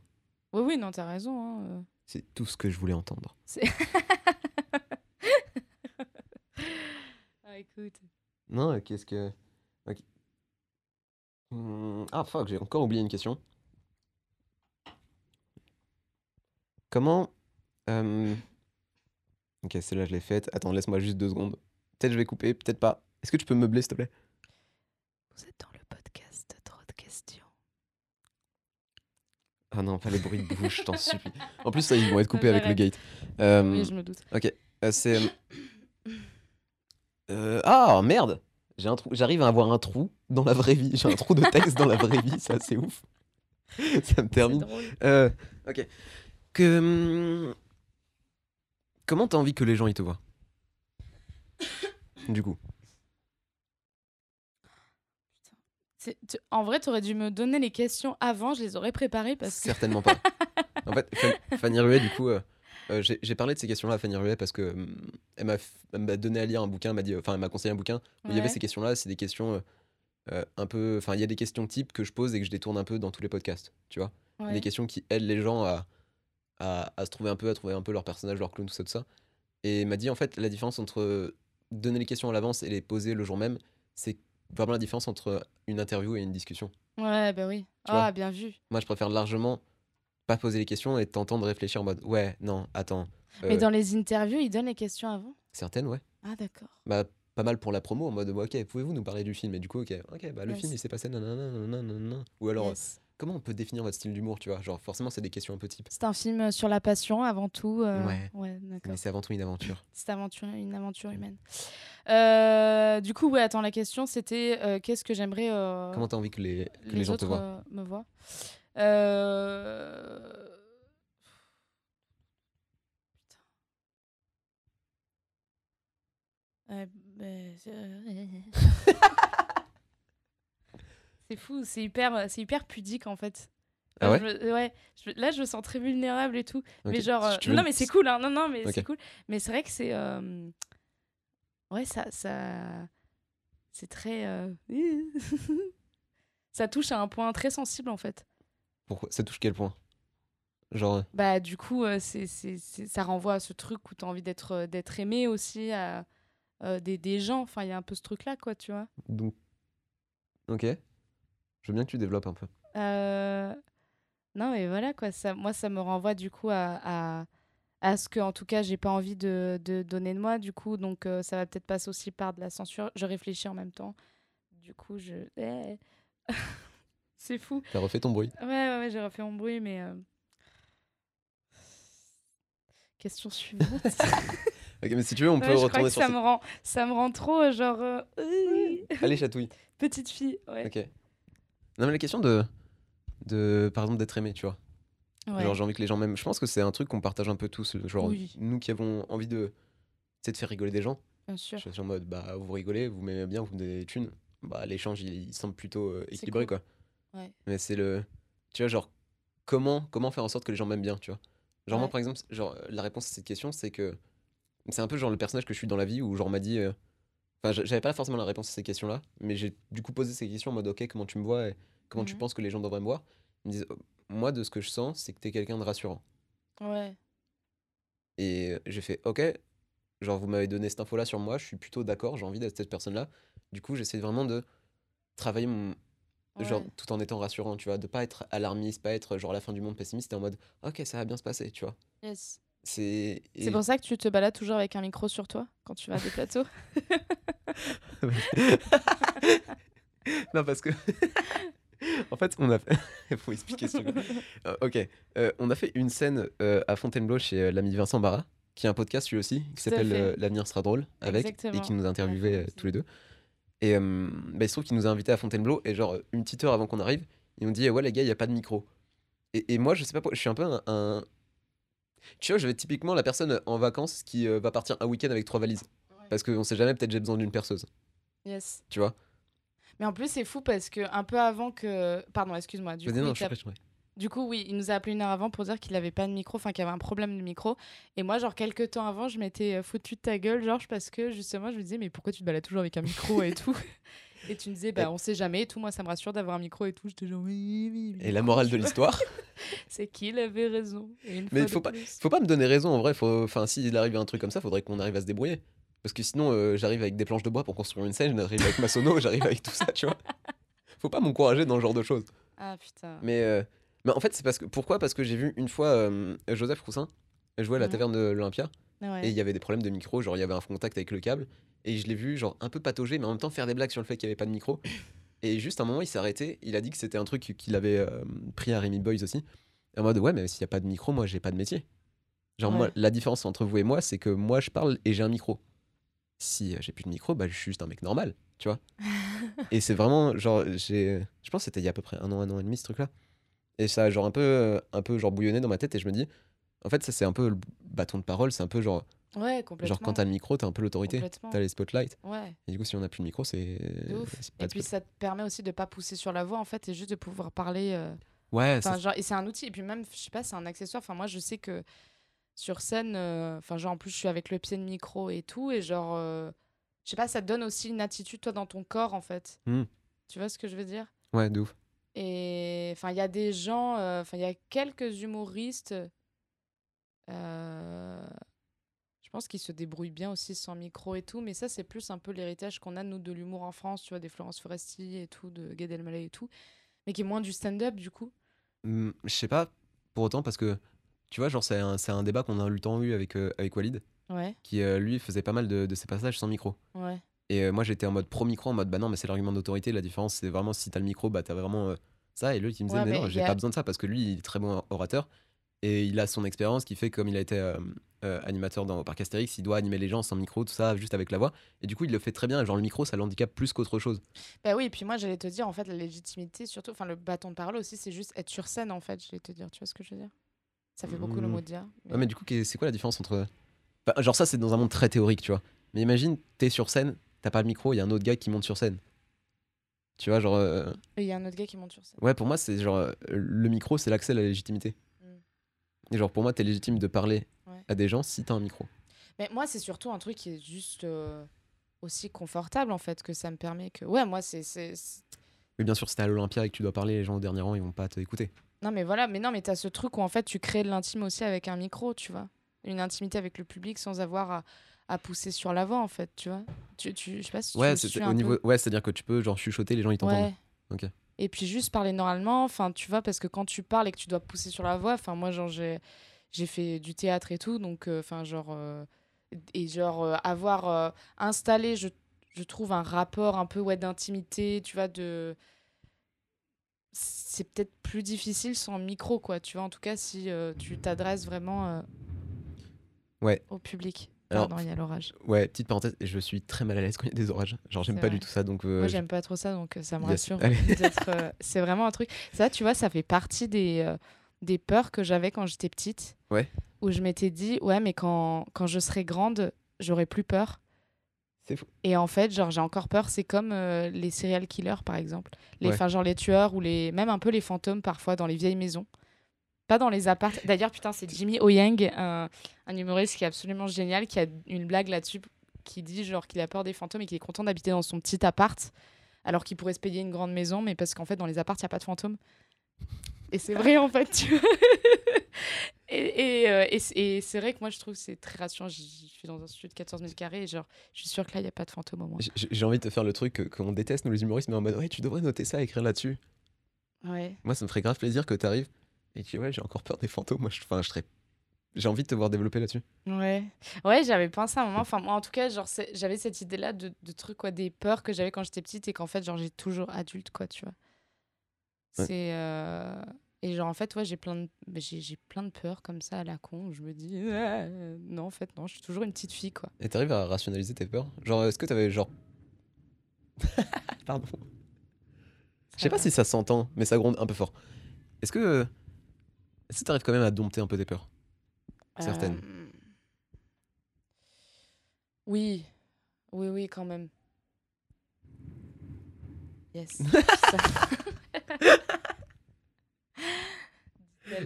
Oui, oui, non, t'as raison. hein, euh. C'est tout ce que je voulais entendre. ah, écoute. Non, qu'est-ce que. Hmm, Ah, fuck, j'ai encore oublié une question. Comment. euh, Ok, celle-là, je l'ai faite. Attends, laisse-moi juste deux secondes. Peut-être je vais couper, peut-être pas. Est-ce que tu peux meubler, s'il te plaît? Vous êtes dans le podcast Trop de questions. Ah non, pas les bruits de bouche, je t'en supplie. En plus, ça, ils vont être coupés avec le gate. Euh, Oui, je me doute. euh, c'est. euh, Ah, merde J'ai un trou. J'arrive à avoir un trou dans la vraie vie. J'ai un trou de texte dans la vraie vie, c'est assez ouf. Ça me C'est termine. Euh, ok. Que. hum, Comment t'as envie que les gens ils te voient? Du coup. C'est- tu- En vrai, tu aurais dû me donner les questions avant, je les aurais préparées parce que. Certainement pas. En fait, Fan- Fanny Ruet, du coup, euh, euh, j'ai parlé de ces questions-là à Fanny Ruet parce que elle m'a donné à lire un bouquin, elle m'a dit, enfin, elle m'a conseillé un bouquin où il y avait ces questions-là. C'est des questions euh, euh, un peu, enfin, il y a des questions types que je pose et que je détourne un peu dans tous les podcasts, tu vois. Ouais. Des questions qui aident les gens à, à, à se trouver un peu, à trouver un peu leur personnage, leur clown, tout ça, tout ça. Et elle m'a dit, en fait, la différence entre donner les questions à l'avance et les poser le jour même, c'est vraiment la différence entre une interview et une discussion. Ouais, bah oui. Tu Ah, bien vu. Moi, je préfère largement pas poser les questions et t'entendre réfléchir en mode ouais, non, attends. Mais euh, dans les interviews, ils donnent les questions avant? Certaines, ouais. Ah, d'accord. Bah, pas mal pour la promo en mode ouais, ok, pouvez-vous nous parler du film? Et du coup, ok, ok, bah le Yes. film il s'est passé nanana, nanana. Ou alors, euh, Yes. comment on peut définir votre style d'humour, tu vois? Genre, forcément, c'est des questions un peu types. C'est un film euh, sur la passion avant tout. euh, Ouais. Ouais, d'accord. Mais c'est avant tout une aventure. C'est aventure, une aventure humaine. Euh, du coup, ouais, attends, la question c'était euh, qu'est-ce que j'aimerais euh, Comment t'as envie que les, que les, les, gens autres te voient euh, me voient? Ben, c'est- fou, c'est hyper, c'est hyper pudique en fait. Ah ouais je me- ouais, je me- là je me sens très vulnérable et tout. Mais genre, Si non mais c'est cool, hein. non non mais c'est cool. Mais c'est vrai que c'est, ouais ça, ça, c'est très, euh, ça touche à un point très sensible en fait. Pourquoi? Ça touche quel point? Genre, euh, Bah du coup, euh, c'est, ça renvoie à ce truc où t'as envie d'être, euh, d'être aimé aussi, à euh, des, des gens. Enfin, il y a un peu ce truc là quoi, tu vois. donc. Ok. Je veux bien que tu développes un peu. Euh, Non, mais voilà, quoi. Ça, moi, ça me renvoie du coup à, à, à ce que, en tout cas, j'ai pas envie de, de donner de moi, du coup. Donc, euh, ça va peut-être passer aussi par de la censure. Je réfléchis en même temps. Du coup, je. Eh. C'est fou. T'as refait ton bruit. Ouais, ouais, ouais, j'ai refait mon bruit, mais. euh, Question suivante. Ok, mais si tu veux, on Ouais, peut je crois retourner que sur ça, cette- me rend, ça me rend trop, euh, genre. euh, Allez, chatouille. Petite fille, ouais. Ok. Non, mais la question de. de par exemple, d'être aimé, tu vois. Ouais. Genre, j'ai envie que les gens m'aiment. Je pense que c'est un truc qu'on partage un peu tous. Genre, Oui. nous qui avons envie de. De faire rigoler des gens. Bien sûr. Je suis en mode, bah, vous rigolez, vous m'aimez bien, vous me donnez des thunes. Bah, l'échange, il, il semble plutôt euh, équilibré, cool. quoi. Ouais. Mais c'est le. Tu vois, genre, comment, comment faire en sorte que les gens m'aiment bien, tu vois. Genre, moi, par exemple, genre, la réponse à cette question, c'est que. C'est un peu genre le personnage que je suis dans la vie où, genre, on m'a dit. euh, Enfin, j'a- j'avais pas forcément la réponse à ces questions-là, mais j'ai du coup posé ces questions en mode, ok, comment tu me vois et comment tu Mhm. penses que les gens devraient me voir. Ils me disent, Oh, moi, de ce que je sens, c'est que t'es quelqu'un de rassurant. Ouais. Et j'ai fait, ok, genre vous m'avez donné cette info-là sur moi, je suis plutôt d'accord, j'ai envie d'être cette personne-là. Du coup, j'essaie vraiment de travailler mon... Genre, tout en étant rassurant, tu vois, de pas être alarmiste, pas être genre la fin du monde pessimiste, et en mode, ok, ça va bien se passer, tu vois. Yes. C'est... C'est et- pour ça que tu te balades toujours avec un micro sur toi quand tu vas à des plateaux non, parce que... en fait, on a fait... faut expliquer ce truc. Euh, ok, euh, on a fait une scène euh, à Fontainebleau chez l'ami Vincent Barra, qui a un podcast lui aussi, qui s'appelle L'avenir sera drôle, avec, et qui nous aussi. tous les deux. Et bah, il se trouve qu'il nous a invités à Fontainebleau, et genre une petite heure avant qu'on arrive, ils nous dit Ouais, les gars, il n'y a pas de micro. Et, et moi, je sais pas pourquoi, je suis un peu un. un- Tu vois, je vais être typiquement la personne en vacances qui va partir un week-end avec trois valises. Parce qu'on sait jamais, peut-être j'ai besoin d'une perceuse, Yes. tu vois? Mais en plus, c'est fou parce que un peu avant que. Pardon, excuse-moi. Du, Je coup, non, il je je du coup, oui, il nous a appelé une heure avant pour dire qu'il avait pas de micro, enfin qu'il y avait un problème de micro. Et moi, genre, quelques temps avant, je m'étais euh, foutu de ta gueule, genre, parce que justement, je me disais, mais pourquoi tu te balades toujours avec un micro et tout? Et tu me disais, bah, on sait jamais et tout. Moi, ça me rassure d'avoir un micro et tout. J'étais genre, oui, oui. Et la morale de l'histoire? C'est qu'il avait raison. Et une Mais fois faut pas- plus. Faut pas me donner raison en vrai, faut... enfin s'il arrive un truc comme ça, faudrait qu'on arrive à se débrouiller. Parce que sinon euh, j'arrive avec des planches de bois pour construire une scène, j'arrive avec ma sono, j'arrive avec tout ça, tu vois. Faut pas m'encourager dans ce genre de choses. Ah putain. Mais, euh, mais en fait c'est parce que pourquoi? Parce que j'ai vu une fois euh, Joseph Roussin jouer à la Mhm. taverne de l'Olympia Ouais. et il y avait des problèmes de micro, genre il y avait un contact avec le câble et je l'ai vu genre un peu patauger mais en même temps faire des blagues sur le fait qu'il y avait pas de micro. Et juste un moment il s'est arrêté, il a dit que c'était un truc qu'il avait pris à Rémi Boys aussi. En mode ouais mais s'il y a pas de micro, moi j'ai pas de métier. Genre moi la différence entre vous et moi c'est que moi je parle et j'ai un micro. Si euh, j'ai plus de micro, bah je suis juste un mec normal, tu vois. et c'est vraiment genre j'ai je pense que c'était il y a à peu près un an, un an et demi ce truc là. Et ça a genre un peu euh, un peu genre bouillonné dans ma tête et je me dis en fait ça c'est un peu le bâton de parole, c'est un peu genre Ouais, complètement. genre quand t'as le micro, t'as un peu l'autorité, t'as les spotlights. Ouais. Et du coup si on a plus de micro, c'est Et puis ça te permet aussi de pas pousser sur la voix en fait et juste de pouvoir parler. euh, Ouais, Enfin, genre, et c'est un outil. Et puis même, je sais pas, c'est un accessoire. Enfin, moi, je sais que sur scène, euh, enfin, genre, en plus, je suis avec le pied de micro et tout. Et genre, euh, je sais pas, ça te donne aussi une attitude, toi, dans ton corps, en fait. Hmm. Tu vois ce que je veux dire? Ouais, de ouf. Et enfin, il y a des gens, euh, enfin, il y a quelques humoristes. euh, je pense qu'ils se débrouillent bien aussi sans micro et tout, mais ça, c'est plus un peu l'héritage qu'on a, nous, de l'humour en France, tu vois, des Florence Foresti et tout, de Gad Elmaleh et tout, mais qui est moins du stand-up, du coup. Hmm, Je sais pas pour autant parce que tu vois, genre, c'est un, c'est un débat qu'on a eu le temps eu avec, euh, avec Walid Ouais, qui euh, lui faisait pas mal de, de ses passages sans micro. ouais. Et euh, moi j'étais en mode pro micro, en mode bah non, mais c'est l'argument d'autorité. La différence c'est vraiment si t'as le micro, bah t'as vraiment euh, ça. Et lui il me disait, Ouais, mais mais non, y j'ai a- pas besoin de ça parce que lui il est très bon orateur et il a son expérience qui fait comme il a été euh, euh, animateur dans, parc Astérix, il doit animer les gens sans micro, tout ça, juste avec la voix. Et du coup il le fait très bien. Genre le micro ça l'handicape plus qu'autre chose. Bah oui, et puis moi, j'allais te dire, en fait, la légitimité, surtout, enfin, le bâton de parole aussi, c'est juste être sur scène, en fait, j'allais te dire. Tu vois ce que je veux dire? Ça fait beaucoup le mot de dire. mais- Ouais, mais du coup c'est quoi la différence entre. Genre ça c'est dans un monde très théorique, tu vois. Mais imagine, t'es sur scène, t'as pas le micro, il y a un autre gars qui monte sur scène. Tu vois, genre. euh, Il y a un autre gars qui monte sur scène. Ouais, pour moi, c'est genre euh, le micro, c'est l'accès à la légitimité. Mm. Et genre, pour moi, t'es légitime de parler Ouais. à des gens si t'as un micro. Mais moi, c'est surtout un truc qui est juste euh, aussi confortable, en fait, que ça me permet que. Ouais, moi, c'est- Mais bien sûr, si t'es à l'Olympia et que tu dois parler, les gens au dernier rang, ils vont pas t'écouter. Non, mais voilà, mais non, mais t'as ce truc où, en fait, tu crées de l'intime aussi avec un micro, tu vois. Une intimité avec le public sans avoir à, à pousser sur l'avant, en fait, tu vois. Tu, tu, je sais pas si tu Ouais, c'est au peu. niveau. Ouais, c'est-à-dire que tu peux genre chuchoter, les gens ils t'entendent. Ouais. Ok. Et puis juste parler normalement, enfin tu vois, parce que quand tu parles et que tu dois pousser sur la voix, enfin moi genre j'ai j'ai fait du théâtre et tout, donc euh, enfin genre euh, et genre euh, avoir installé, je, je trouve un rapport un peu ouais d'intimité, tu vois de c'est peut-être plus difficile sans micro quoi, tu vois en tout cas si euh, tu t'adresses vraiment euh, Ouais. au public. Alors, Pardon, il y a l'orage. Ouais, petite parenthèse, je suis très mal à l'aise quand il y a des orages. Genre, j'aime pas vrai. du tout ça, donc. euh, Moi, j'aime pas trop ça, donc ça me Yes. rassure c'est vraiment un truc. Ça, tu vois, ça fait partie des, des peurs que j'avais quand j'étais petite. Ouais. Où je m'étais dit, ouais, mais quand, quand je serai grande, j'aurai plus peur. C'est fou. Et en fait, genre, j'ai encore peur. C'est comme euh, les serial killers, par exemple. Les, Ouais. Enfin, genre les tueurs ou les, même un peu les fantômes parfois dans les vieilles maisons. Pas dans les apparts. D'ailleurs, putain, c'est Jimmy O Yang, un, un humoriste qui est absolument génial, qui a une blague là-dessus, qui dit genre qu'il a peur des fantômes et qu'il est content d'habiter dans son petit appart, alors qu'il pourrait se payer une grande maison, mais parce qu'en fait, dans les apparts, il n'y a pas de fantômes. Et c'est vrai, en fait. tu vois. et et, euh, et c'est- et c'est vrai que moi, je trouve que c'est très rassurant. Je je suis dans un studio de 14 000 carrés et genre, je suis sûre que là, il n'y a pas de fantômes au moins. J'ai envie de te faire le truc que- qu'on déteste, nous les humoristes, mais en mode, ouais, tu devrais noter ça, écrire là-dessus. Ouais. Moi, ça me ferait grave plaisir que t'arrives et que, ouais, j'ai encore peur des fantômes. Moi, je, enfin, je serais. J'ai envie de te voir développer là-dessus. Ouais, ouais, j'avais pensé à un moment. Enfin, moi, en tout cas, genre, j'avais cette idée-là de, de trucs, quoi, des peurs que j'avais quand j'étais petite et qu'en fait, genre, j'ai toujours adulte, quoi, tu vois. Ouais. C'est. euh, Et genre, en fait, ouais, j'ai plein, de... j'ai plein de peurs comme ça à la con je me dis, Ah, non, en fait, non, je suis toujours une petite fille, quoi. Et t'arrives à rationaliser tes peurs? Genre, est-ce que t'avais genre. Pardon. Je sais pas si ça s'entend, mais ça gronde un peu fort. Est-ce que. Est-ce que t'arrives quand même à dompter un peu tes peurs? Certaines. Euh, Oui, oui, oui, quand même. Yes.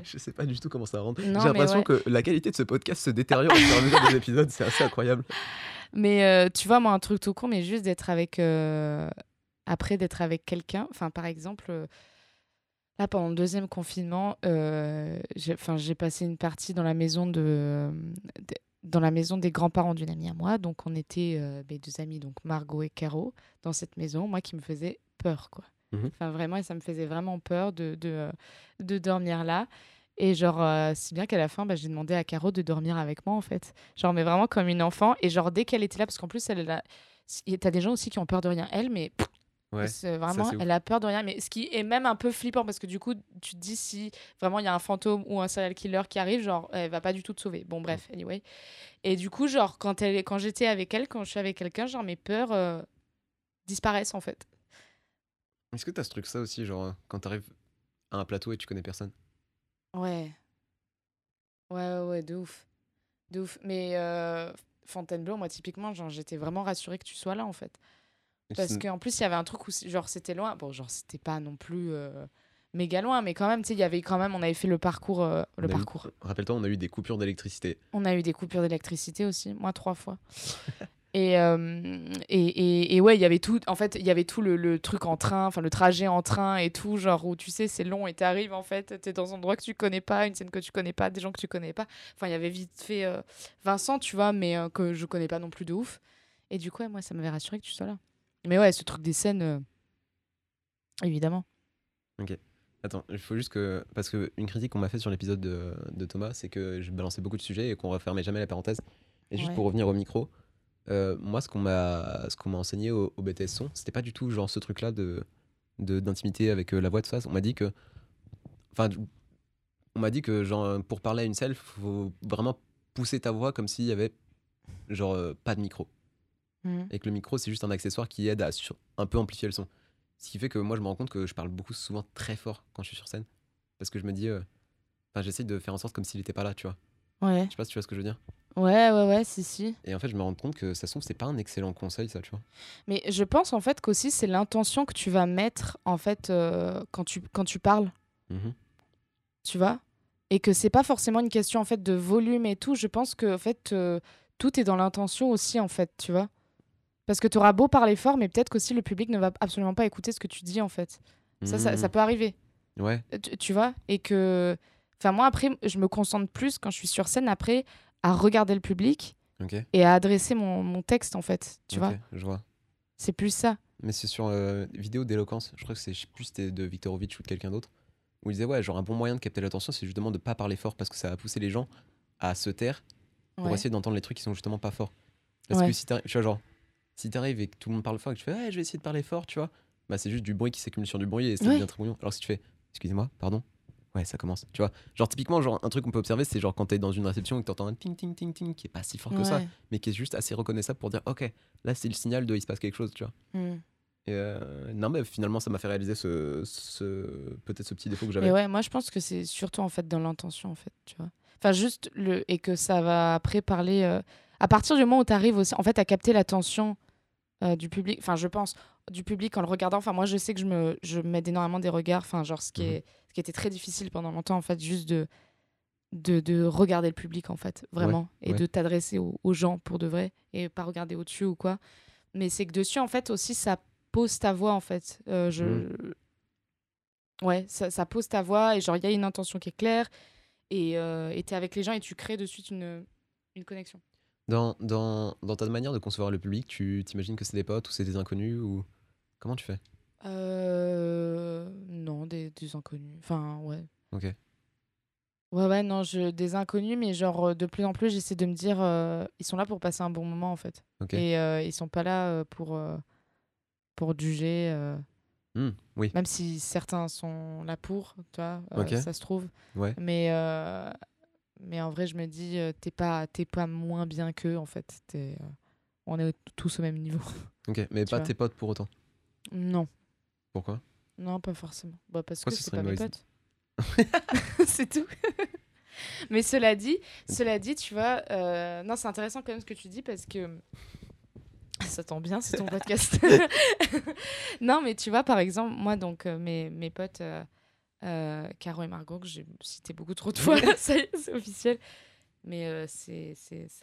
Je sais pas du tout comment ça rentre. J'ai l'impression ouais. que la qualité de ce podcast se détériore au fur et à mesure des épisodes, c'est assez incroyable. Mais euh, tu vois, moi, un truc tout court, mais juste d'être avec. euh, Après, d'être avec quelqu'un. Enfin, par exemple, euh, là, pendant le deuxième confinement, j'ai enfin, j'ai passé une partie dans la maison de. de- dans la maison des grands-parents d'une amie à moi. Donc, on était mes deux amis, donc Margot et Caro, dans cette maison, moi qui me faisait peur, quoi. Mhm. Enfin, vraiment, et ça me faisait vraiment peur de, de, euh, de dormir là. Et genre, euh, si bien qu'à la fin, bah, j'ai demandé à Caro de dormir avec moi, en fait. Genre, mais vraiment comme une enfant. Et genre, dès qu'elle était là, parce qu'en plus, elle a... T'as des gens aussi qui ont peur de rien. Elle, mais pff, Ouais. vraiment, elle a peur de rien. Mais ce qui est même un peu flippant, parce que du coup, tu te dis si vraiment il y a un fantôme ou un serial killer qui arrive, genre, elle va pas du tout te sauver. Bon, bref, anyway. Et du coup, genre, quand, elle, quand j'étais avec elle, quand je suis avec quelqu'un, genre, mes peurs euh, disparaissent, en fait. Est-ce que t'as ce truc ça aussi, genre euh, quand t'arrives à un plateau et tu connais personne? Ouais. Ouais, ouais, ouais, de ouf. De ouf. Mais euh, Fontainebleau, moi, typiquement, genre, j'étais vraiment rassurée que tu sois là, en fait. Parce qu'en plus, il y avait un truc où, genre, c'était loin. Bon, genre, c'était pas non plus. euh, méga loin, mais quand même, tu sais, il y avait quand même, on avait fait le parcours. euh, le parcours. Rappelle-toi, on a eu des coupures d'électricité. On a eu des coupures d'électricité aussi, moi trois fois. Et, euh, et, et, et ouais, il y avait tout, en fait, il y avait tout le, le truc en train, enfin le trajet en train et tout, genre où tu sais, c'est long et t'arrives en fait, t'es dans un endroit que tu connais pas, une scène que tu connais pas, des gens que tu connais pas. Enfin, il y avait vite fait euh, Vincent, tu vois, mais euh, que je connais pas non plus de ouf. Et du coup, ouais, moi, ça m'avait rassuré que tu sois là. Mais ouais, ce truc des scènes, évidemment. Attends, il faut juste que. Parce qu'une critique qu'on m'a fait sur l'épisode de, de Thomas, c'est que je balançais beaucoup de sujets et qu'on refermait jamais la parenthèse. Et juste Ouais. pour revenir au micro, euh, moi, ce qu'on m'a ce qu'on m'a enseigné au, au BTS son, c'était pas du tout genre ce truc-là de de- d'intimité avec euh, la voix de face. On m'a dit que. Enfin, on m'a dit que genre pour parler à une self, faut vraiment pousser ta voix comme s'il y avait genre euh, pas de micro. Mhm. Et que le micro, c'est juste un accessoire qui aide à sur- un peu amplifier le son. Ce qui fait que moi, je me rends compte que je parle beaucoup souvent très fort quand je suis sur scène. Parce que je me dis. euh, Enfin, j'essaye de faire en sorte comme s'il était pas là, tu vois. Ouais, Je sais pas si tu vois ce que je veux dire. Ouais, ouais, ouais, si, si. Et en fait, je me rends compte que ça se trouve, c'est pas un excellent conseil, ça, tu vois. Mais je pense en fait qu'aussi c'est l'intention que tu vas mettre en fait euh, quand, tu, quand tu parles, Mhm. tu vois? Et que c'est pas forcément une question en fait de volume et tout. Je pense que en fait euh, tout est dans l'intention aussi en fait, tu vois Parce que tu auras beau parler fort, mais peut-être qu'aussi le public ne va absolument pas écouter ce que tu dis en fait. Ça, ça, ça peut arriver. Ouais, tu, tu vois? Et que. Enfin, moi après, je me concentre plus quand je suis sur scène après à regarder le public et à adresser mon, mon texte en fait, tu vois Je vois. C'est plus ça. Mais c'est sur euh, vidéo d'éloquence. Je crois que c'est, je sais plus, c'était de Viktorovitch ou de quelqu'un d'autre. Où il disait, ouais, genre un bon moyen de capter l'attention, c'est justement de pas parler fort parce que ça va pousser les gens à se taire pour Ouais. essayer d'entendre les trucs qui sont justement pas forts. Parce Ouais. que si tu vois, genre, si t'arrives et que tout le monde parle fort et que tu fais, ouais, je vais essayer de parler fort, tu vois, bah c'est juste du bruit qui s'accumule sur du bruit et ça Ouais. devient très brouillon. Alors si tu fais, excusez-moi, pardon, ouais, ça commence, tu vois. Genre, typiquement, genre, un truc qu'on peut observer, c'est genre quand t'es dans une réception et que t'entends un ting ting ting ting qui est pas si fort que ça, mais qui est juste assez reconnaissable pour dire, ok, là c'est le signal de il se passe quelque chose, tu vois. Mm. Et euh, non, mais finalement, ça m'a fait réaliser ce, ce peut-être ce petit défaut que j'avais. Ouais, moi je pense que c'est surtout en fait dans l'intention en fait, tu vois. Enfin juste le et que ça va après parler euh, à partir du moment où tu arrives aussi en fait à capter l'attention euh, du public, enfin je pense du public en le regardant. Enfin moi je sais que je me je m'aide énormément des regards, enfin genre ce qui Mhm. est ce qui était très difficile pendant longtemps en fait juste de de, de regarder le public en fait, vraiment et ouais. de t'adresser aux, aux gens pour de vrai et pas regarder au-dessus ou quoi. Mais c'est que dessus en fait aussi ça pose ta voix en fait. Euh, je Mhm. Ouais, ça, ça pose ta voix et genre il y a une intention qui est claire et euh, et t'es avec les gens et tu crées de suite une, une connexion. Dans, dans, dans ta manière de concevoir le public, tu t'imagines que c'est des potes ou c'est des inconnus ou comment tu fais? Euh, non, des, des inconnus. Enfin, ouais. Ok. Ouais, ouais, non, je, des inconnus, mais genre euh, de plus en plus j'essaie de me dire euh, ils sont là pour passer un bon moment en fait. Ok. Et euh, ils sont pas là euh, pour, pour juger, Hmm, oui. même si certains sont là pour, tu vois, ça se trouve. Ouais. Mais, mais en vrai, je me dis, t'es pas, pas moins bien qu'eux, en fait. Euh, on est tous au même niveau. Ok. Mais Tu pas tes potes pour autant. Non, Pourquoi? Non, pas forcément. Bah, parce Pourquoi que ce c'est pas mes potes. c'est tout. mais cela dit, cela dit, tu vois, euh, non, c'est intéressant quand même ce que tu dis parce que ça tombe bien, c'est ton podcast. non, mais tu vois, par exemple, moi, donc, euh, mes, mes potes, euh, Caro et Margot, que j'ai cité beaucoup trop de fois, ça y est, c'est officiel. Mais c'est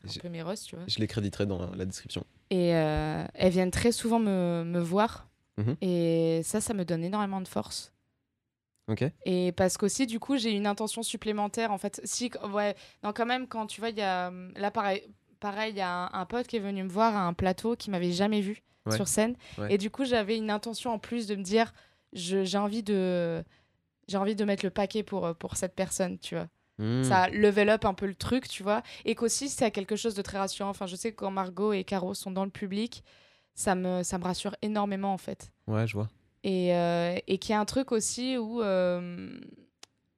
un peu mes rosses, tu vois. Je les créditerai dans la description. Et elles viennent très souvent me, me voir. Mhm. Et ça, ça me donne énormément de force. Ok. Et parce qu'aussi, du coup, j'ai une intention supplémentaire. En fait, si, ouais, non, quand même, quand tu vois, il y a. Là, pareil, pareil, il y a un, un pote qui est venu me voir à un plateau qui m'avait jamais vu Ouais. sur scène. Ouais. Et du coup, j'avais une intention en plus de me dire, j'ai envie de. J'ai envie de mettre le paquet pour, euh, pour cette personne, tu vois. Hmm, Ça level up un peu le truc, tu vois. Et qu'aussi, c'est quelque chose de très rassurant. Enfin, je sais que quand Margot et Caro sont dans le public, ça me, ça me rassure énormément, en fait. Ouais, je vois. Et, euh, et qu'il y a un truc aussi où euh,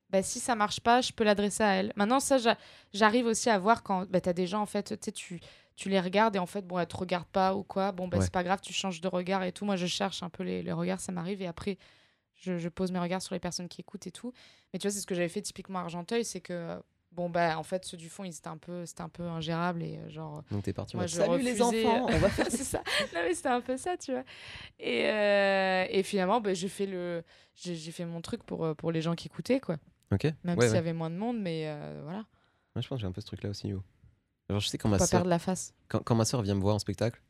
bah, si ça marche pas, je peux l'adresser à elle. Maintenant, ça, j'a- j'arrive aussi à voir quand bah, tu as des gens, en fait, tu tu tu les regardes et en fait, bon, elles te regardent pas ou quoi. Bon, bah, Ouais. c'est pas grave, tu changes de regard et tout. Moi, je cherche un peu les, les regards, ça m'arrive. Et après, je, je pose mes regards sur les personnes qui écoutent et tout. Mais tu vois, c'est ce que j'avais fait typiquement à Argenteuil, c'est que bon bah en fait ceux du fond ils étaient un peu c'était un peu ingérable et euh, genre Donc t'es parti. en moi je Salut les enfants, on va faire. c'est ça non mais c'était un peu ça tu vois et, euh, et finalement bah, j'ai fait le j'ai fait mon truc pour euh, pour les gens qui écoutaient quoi Ok. même ouais, s'il y avait moins de monde mais euh, voilà Moi, je pense que j'ai un peu ce truc-là aussi. yo. Genre, je sais quand ma pas perdre la face quand, quand ma sœur vient me voir en spectacle,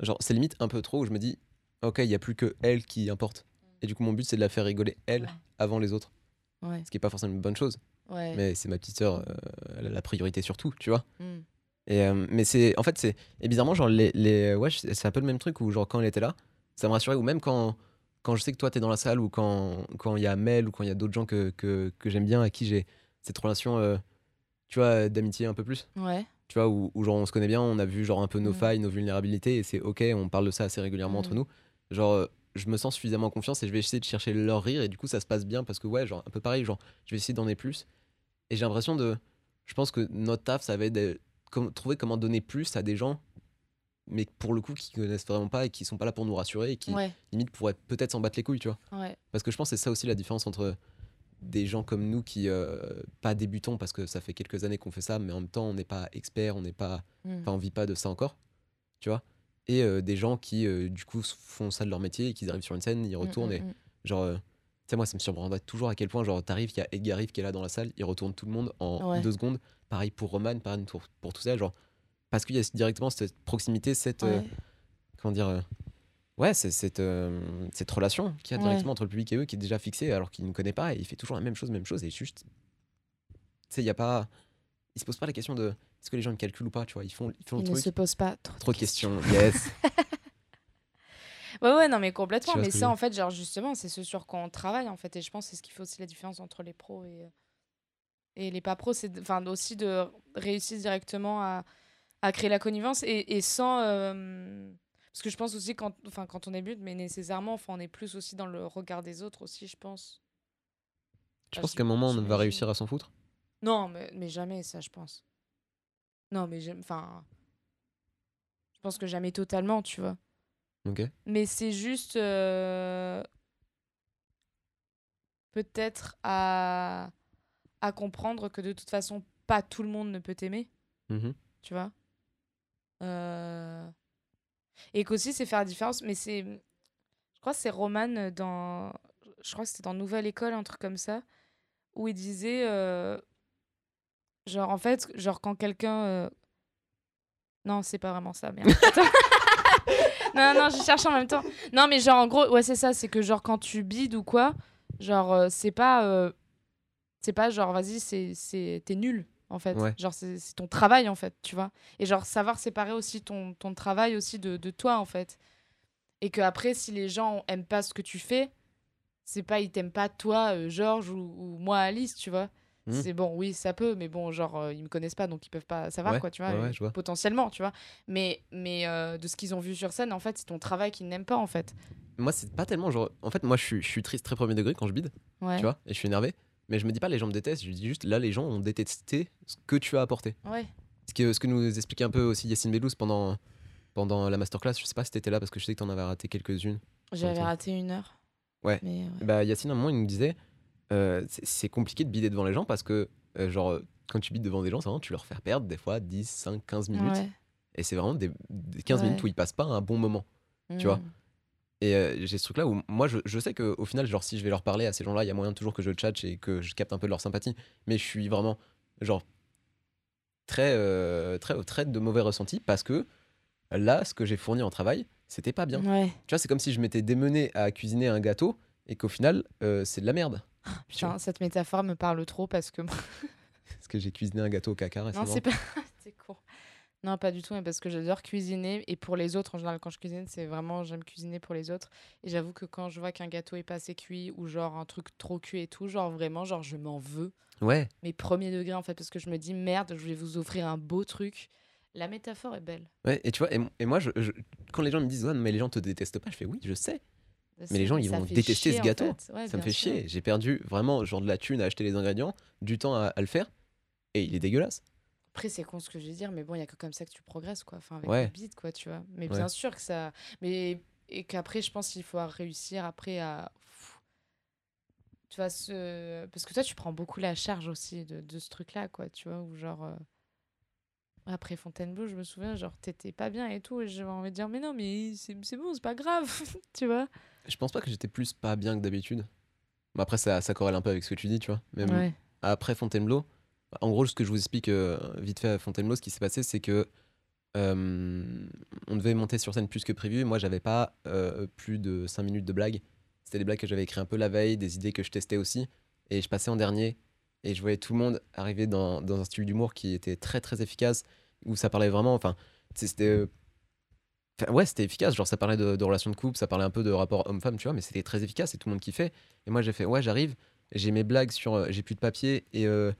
genre, c'est limite un peu trop où je me dis, ok, il y a plus que elle qui importe. Et du coup, mon but, c'est de la faire rigoler elle Ouais. avant les autres. Ce qui est pas forcément une bonne chose. Ouais Mais c'est ma petite sœur, euh, elle a la priorité sur tout, tu vois. Mm. Et, euh, mais c'est, en fait, c'est, et bizarrement, genre, les, les, ouais, c'est un peu le même truc où, genre, quand elle était là, ça me rassurait, ou même quand, quand je sais que toi, t'es dans la salle, ou quand, quand il y a Mel, ou quand il y a d'autres gens que, que, que j'aime bien, à qui j'ai cette relation, euh, tu vois, d'amitié un peu plus. ouais Tu vois, où, où, genre, on se connaît bien, on a vu, genre, un peu nos Mm. failles, nos vulnérabilités, et c'est ok, on parle de ça assez régulièrement entre Mm. nous. Genre, euh, je me sens suffisamment en confiance et je vais essayer de chercher leur rire, et du coup, ça se passe bien, parce que, ouais, genre, un peu pareil, genre, je vais essayer d'en donner plus. Et j'ai l'impression de. Je pense que notre taf, ça va être de com- trouver comment donner plus à des gens, mais pour le coup, qui connaissent vraiment pas et qui sont pas là pour nous rassurer et qui, ouais limite, pourraient peut-être s'en battre les couilles, tu vois. ouais Parce que je pense c'est ça aussi la différence entre des gens comme nous qui, euh, pas débutons parce que ça fait quelques années qu'on fait ça, mais en même temps, on n'est pas experts, on n'est pas. Mm. Enfin, on vit pas de ça encore, tu vois. Et euh, des gens qui, euh, du coup, font ça de leur métier et qu'ils arrivent sur une scène, ils Mm, retournent mm, et mm. Genre, euh, tu sais, moi, ça me surprendrait toujours à quel point, genre, t'arrives, il y a Edgar Rive qui est là dans la salle, il retourne tout le monde en Ouais. deux secondes. Pareil pour Roman, pareil pour, pour tout ça, genre, parce qu'il y a directement cette proximité, cette. Ouais. comment dire. ouais, c'est cette, cette relation qu'il y a Ouais. directement entre le public et eux qui est déjà fixée alors qu'il ne connaît pas et il fait toujours la même chose, même chose et juste. Tu sais, il y a pas. Il se pose pas la question de est-ce que les gens le calculent ou pas, tu vois. Ils font, ils font il le ne truc. se pose pas trop, Trop de questions, yes. Ouais, ouais, non, mais complètement. Mais ça, en fait, genre, justement, c'est ce sur quoi on travaille, en fait. Et je pense que c'est ce qui fait aussi la différence entre les pros et, euh, et les pas pros. C'est enfin, aussi de réussir directement à, à créer la connivence et, et sans. euh, Parce que je pense aussi, quand, enfin, quand on débute, mais nécessairement, enfin, on est plus aussi dans le regard des autres aussi, je pense. Tu penses qu'à un moment on va réussir à s'en foutre? Non, mais, mais jamais, ça, je pense. Non, mais j'aime. Enfin. Je pense que jamais totalement, tu vois. Ok. Mais c'est juste euh, peut-être à, à comprendre que de toute façon, pas tout le monde ne peut t'aimer, Mhm. tu vois. Euh, Et qu'aussi, c'est faire la différence. Mais c'est. Je crois que c'est Roman dans. Je crois que c'était dans Nouvelle École, un truc comme ça, où il disait. euh, Genre, en fait, genre, quand quelqu'un. euh, Non, c'est pas vraiment ça, merde. Non, non, je cherche en même temps. Non, mais genre, en gros, ouais, c'est ça, c'est que genre, quand tu bides ou quoi, genre, euh, c'est pas. euh, C'est pas genre, vas-y, c'est, c'est, t'es nul, en fait. Ouais. Genre, c'est, c'est ton travail, en fait, tu vois. Et genre, savoir séparer aussi ton, ton travail aussi de, de toi, en fait. Et que après, si les gens aiment pas ce que tu fais, c'est pas, ils t'aiment pas toi, euh, Georges, ou, ou moi, Alice, tu vois. Mhm. C'est bon, oui, ça peut, mais bon, genre, euh, ils me connaissent pas, donc ils peuvent pas savoir, Ouais, quoi, tu vois. ouais, ouais, euh, vois. Potentiellement, tu vois. Mais, mais euh, de ce qu'ils ont vu sur scène, en fait, c'est ton travail qu'ils n'aiment pas, en fait. Moi, c'est pas tellement genre. En fait, moi, je suis, je suis triste très premier degré quand je bide, Ouais. tu vois, et je suis énervé. Mais je me dis pas les gens me détestent, je dis juste là, les gens ont détesté ce que tu as apporté. Ouais. Ce que, ce que nous expliquait un peu aussi Yacine Bellouz pendant, pendant la masterclass, je sais pas si t'étais là parce que je sais que t'en avais raté quelques-unes. J'avais raté une heure. Ouais. Mais, euh, Bah, Yacine, à un moment, il nous disait euh, c'est- compliqué de bider devant les gens parce que, euh, genre, quand tu bides devant des gens, c'est vraiment, tu leur fais perdre des fois 10, 5, 15 minutes. ouais. Et c'est vraiment des, des 15 Ouais. minutes où ils passent pas un bon moment. tu vois. Mm. Et euh, j'ai ce truc-là où moi, je, je sais qu'au final, genre, si je vais leur parler à ces gens-là, il y a moyen toujours que je tchatche et que je capte un peu de leur sympathie. Mais je suis vraiment, genre, très, euh, très, très de mauvais ressenti parce que là, ce que j'ai fourni en travail, c'était pas bien. Ouais. Tu vois, c'est comme si je m'étais démené à cuisiner un gâteau et qu'au final, euh, c'est de la merde. Putain, cette métaphore me parle trop parce que. Parce que j'ai cuisiné un gâteau au caca non, récemment. c'est pas. c'est con. Non, pas du tout, mais parce que j'adore cuisiner. Et pour les autres, en général, quand je cuisine, c'est vraiment. J'aime cuisiner pour les autres. Et j'avoue que quand je vois qu'un gâteau est pas assez cuit ou genre un truc trop cuit et tout, genre vraiment, genre je m'en veux. Ouais, Mais premier degré, en fait, parce que je me dis merde, je vais vous offrir un beau truc. La métaphore est belle. ouais. Et tu vois, et, et moi, je, je- quand les gens me disent, ouais, mais les gens te détestent pas, je fais oui, je sais. Mais les gens, ils vont détester chier, ce en gâteau. fait. Ouais, ça me fait sûr. chier. J'ai perdu vraiment genre de la thune à acheter les ingrédients, du temps à, à le faire, et il est dégueulasse. Après, c'est con ce que je vais dire, mais bon, il y a que comme ça que tu progresses, quoi. Enfin, avec Ouais. le beat, quoi, tu vois. Mais Ouais. bien sûr que ça. Mais. Et qu'après, je pense qu'il faut réussir après à. tu vois, ce... parce que toi, tu prends beaucoup la charge aussi de, de ce truc-là, quoi, tu vois, ou genre. euh, Après Fontainebleau, je me souviens, genre, t'étais pas bien et tout, et j'avais envie de dire, mais non, mais c'est bon, c'est pas grave, tu vois. Je pense pas que j'étais plus pas bien que d'habitude. Bon, après, ça, ça corrèle un peu avec ce que tu dis, tu vois. Mais Ouais. après Fontainebleau, en gros, ce que je vous explique euh, vite fait à Fontainebleau, ce qui s'est passé, c'est que euh, on devait monter sur scène plus que prévu. Moi, j'avais pas euh, plus de 5 minutes de blagues. C'était des blagues que j'avais écrites un peu la veille, des idées que je testais aussi. Et je passais en dernier. Et je voyais tout le monde arriver dans, dans un style d'humour qui était très très efficace, où ça parlait vraiment. Enfin, c'était. Enfin, ouais, c'était efficace. Genre, ça parlait de, de relations de couple, ça parlait un peu de rapport homme-femme, tu vois, mais c'était très efficace et tout le monde kiffait. Et moi, j'ai fait, ouais, j'arrive, j'ai mes blagues sur. euh, j'ai plus de papier et, euh,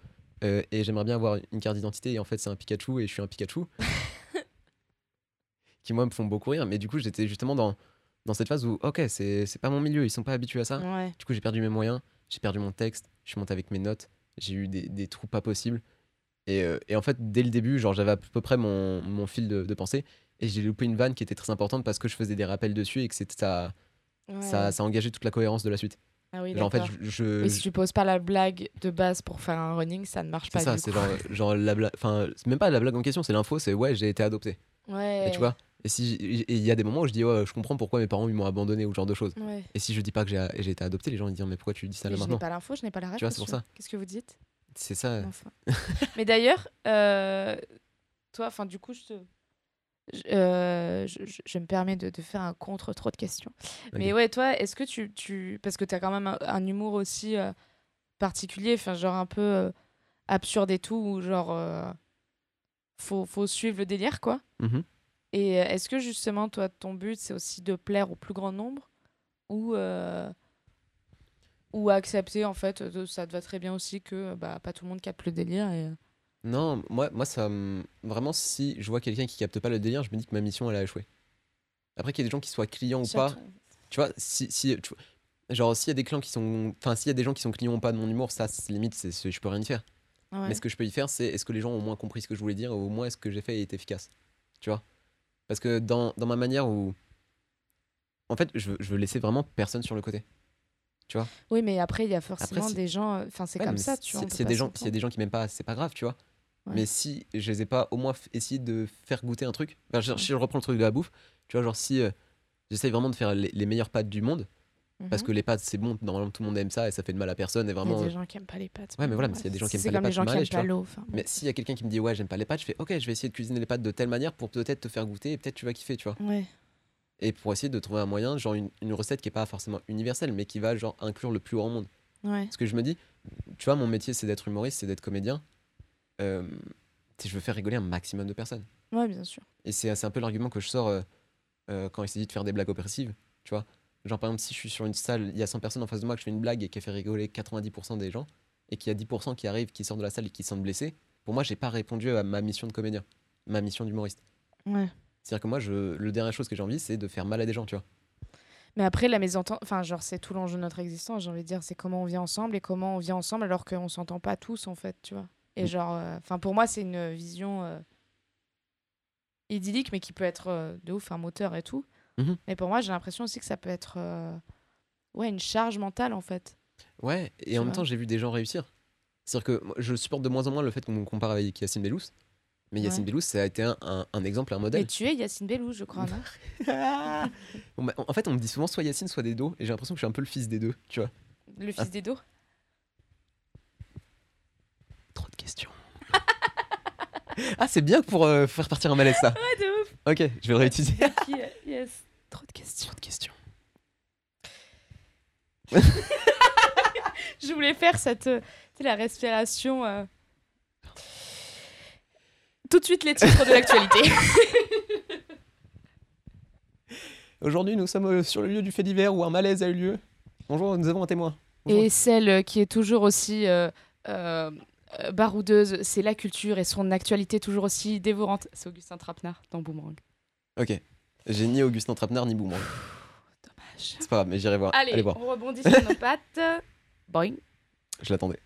euh, et j'aimerais bien avoir une carte d'identité. Et en fait, c'est un Pikachu et je suis un Pikachu. qui, moi, me font beaucoup rire. Mais du coup, j'étais justement dans, dans cette phase où, ok, c'est c'est pas mon milieu, ils sont pas habitués à ça. Ouais. Du coup, j'ai perdu mes moyens, j'ai perdu mon texte, je suis monté avec mes notes, j'ai eu des, des trous pas possibles. Et, et en fait, dès le début, genre, j'avais à peu près mon, mon fil de, de pensée. Et j'ai loupé une vanne qui était très importante parce que je faisais des rappels dessus et que c'était ça, ouais. ça, ça engageait toute la cohérence de la suite. Ah oui, genre, en fait, je. je- Oui, si tu poses pas la blague de base pour faire un running, ça ne marche c'est pas. ça, du c'est genre, genre la blague. Enfin, c'est même pas la blague en question, c'est l'info, c'est ouais, j'ai été adopté. Ouais. Et tu vois Et si il y a des moments où je dis, ouais, je comprends pourquoi mes parents ils m'ont abandonné ou ce genre de choses. Ouais. Et si je dis pas que j'ai été adopté, les gens ils disent, mais pourquoi tu dis ça là Mais je n'ai maintenant pas l'info, je n'ai pas la réponse. Tu vois, c'est pour ça. Qu'est-ce que vous dites? C'est ça. Enfin. Mais d'ailleurs, euh, toi, enfin, du coup, je te. Je, euh, je, je- je me permets de, de faire un contre trop de questions. Mais ouais, toi, est-ce que tu, tu. Parce que tu as quand même un, un humour aussi euh, particulier, enfin, genre un peu euh, absurde et tout, où genre. faut, faut suivre le délire, quoi. Mhm. Et est-ce que justement, toi, ton but, c'est aussi de plaire au plus grand nombre ou, ou accepter, en fait, de- ça te va très bien aussi que bah, pas tout le monde capte le délire et... Non, moi, moi ça me- Vraiment, si je vois quelqu'un qui capte pas le délire, je me dis que ma mission, elle a échoué. Après qu'il y ait des gens qui soient clients ou pas, tu vois, si, si tu vois, genre s'il y a des clients qui sont, enfin s'il y a des gens qui sont clients ou pas de mon humour, ça, limite, c'est, je peux rien y faire. Ouais. Mais ce que je peux y faire, c'est est-ce que les gens ont au moins compris ce que je voulais dire, ou au moins est-ce que j'ai fait est efficace, tu vois? Parce que dans, dans ma manière où, en fait, je veux, je veux laisser vraiment personne sur le côté. Oui, mais après, il y a forcément si- des gens... euh, Enfin, c'est Ouais, comme ça, tu vois. S'il y a des gens, s'il y a des gens qui m'aiment pas, c'est pas grave, tu vois? Ouais. Mais si je les ai pas au moins essayé de faire goûter un truc, enfin, je- si je reprends le truc de la bouffe, tu vois, genre si euh, j'essaye vraiment de faire les, les meilleures pâtes du monde, parce Mhm. que les pâtes c'est bon, normalement tout le monde aime ça et ça fait de mal à personne et Il y a des gens qui aiment pas les pâtes. Ouais, mais voilà, mais s'il y a des gens qui aiment pas les comme les pâtes, gens qui aiment pas l'eau. enfin, Mais s'il y a quelqu'un qui me dit ouais j'aime pas les pâtes, je fais ok je vais essayer de cuisiner les pâtes de telle manière pour peut-être te faire goûter et peut-être tu vas kiffer, tu vois. Ouais. Et pour essayer de trouver un moyen, genre une, une recette qui est pas forcément universelle, mais qui va genre inclure le plus grand monde. Ouais. Parce que je me dis, tu vois, mon métier c'est d'être humoriste, c'est d'être comédien. Euh, je veux faire rigoler un maximum de personnes. Ouais, bien sûr. Et c'est un peu l'argument que je sors euh, euh, quand il s'agit de faire des blagues oppressives, tu vois. Genre par exemple, si je suis sur une salle, il y a 100 personnes en face de moi, que je fais une blague et qui fait rigoler 90% des gens, et qu'il y a 10% qui arrivent, qui sortent de la salle et qui sentent blessés, pour moi, j'ai pas répondu à ma mission de comédien, ma mission d'humoriste. Ouais. C'est-à-dire que moi, je, le dernière chose que j'ai envie, c'est de faire mal à des gens, tu vois. Mais après, la mésentente, enfin, genre, c'est tout l'enjeu de notre existence, j'ai envie de dire, c'est comment on vit ensemble et comment on vit ensemble alors qu'on s'entend pas tous, en fait, tu vois. Et Mm. genre, euh, enfin, pour moi, c'est une vision euh, idyllique, mais qui peut être euh, de ouf un moteur et tout. Mhm. Mais pour moi, j'ai l'impression aussi que ça peut être, ouais, une charge mentale, en fait. Ouais, et Tu en même temps, j'ai vu des gens réussir. C'est-à-dire que moi, je supporte de moins en moins le fait qu'on me compare avec Yacine Bellous. Mais Yacine Ouais. Bellous, ça a été un, un- un exemple, un Mais modèle. tu es Yacine Bellou, je crois, non? Bon, bah, en fait, on me dit souvent soit Yacine, soit Dedo, et j'ai l'impression que je suis un peu le fils des deux, tu vois. Le Ah. fils d'Edo Trop de questions. Ah, c'est bien pour euh, faire partir un malaise, ça. Ouais, de ouf Ok, je vais le réutiliser. Yes. Trop de questions. Trop de questions. Je voulais faire cette, euh, tu sais, la respiration. euh. Tout de suite les titres de l'actualité. Aujourd'hui, nous sommes euh, sur le lieu du fait divers où un malaise a eu lieu. Bonjour, nous avons un témoin. Bonjour. Et celle qui est toujours aussi euh, baroudeuse, c'est la culture et son actualité toujours aussi dévorante. C'est Augustin Trapenard dans Boomerang. Ok. J'ai ni Augustin Trapenard ni Boomerang. Dommage. C'est pas grave, mais j'irai voir. Allez, Allez voir. on rebondit sur nos pattes. Boing. Je l'attendais.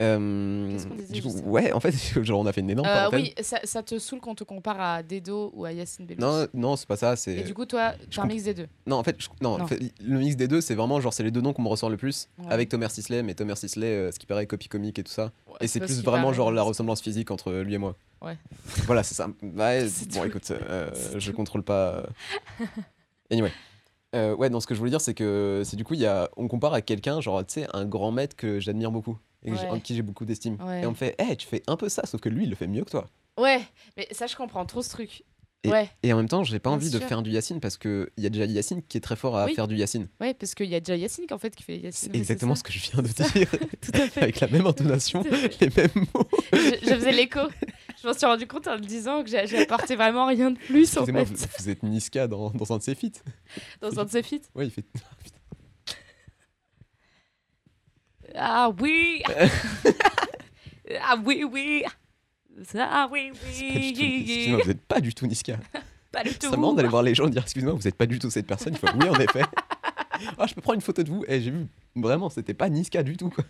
Euh, disait, du coup, ouais, en fait, genre on a fait une énorme Euh, parenthèse. oui, ça, ça te saoule qu'on te compare à Dedo ou à Yacine Bellous. Non, non, c'est pas ça. C'est Et du coup, toi, t'as un mix des deux. non, en fait, je- non, en Non. fait, le mix des deux, c'est vraiment genre c'est les deux noms qu'on me ressort le plus Ouais. avec Thomas Sisley, mais Thomas Sisley, euh, ce qui paraît copie comique et tout ça. Ouais, Et c'est plus ce vraiment paraît, genre la ressemblance physique entre lui et moi. Ouais. Voilà, c'est ça. Ouais, bon, tout. écoute, euh, je tout. contrôle pas. euh. Anyway. Euh, ouais, non, ce que je voulais dire, c'est que c'est du coup, y a, on compare à quelqu'un, genre, tu sais, un grand maître que j'admire beaucoup et Ouais. en qui j'ai beaucoup d'estime. Ouais. Et on me fait, hé, tu fais un peu ça, sauf que lui, il le fait mieux que toi. Ouais, mais ça, je comprends trop ce truc. Et- Ouais, Et en même temps, j'ai pas Bien envie de faire du Yacine parce qu'il y a déjà Yacine qui est très fort à Oui. faire du Yacine. ouais, parce qu'il y a déjà Yacine en fait qui fait Yacine. C'est oui, exactement ce que je viens de dire, Tout à fait. avec la même intonation, les mêmes mots. je, je faisais l'écho. Je m'en suis rendu compte en le disant que j'ai apporté vraiment rien de plus en fait vous, vous êtes Niska dans, dans un de ses feats. dans un de ses feats. Ouais, il fait. Ah oui Ah oui, oui Ah oui, oui Excusez-moi, vous êtes pas du tout Niska. Pas du tout C'est marrant d'aller voir les gens et dire excusez-moi, vous êtes pas du tout cette personne. Il faut oui, en effet. Ah, je peux prendre une photo de vous. Et j'ai vu, vraiment, c'était pas Niska du tout. Quoi.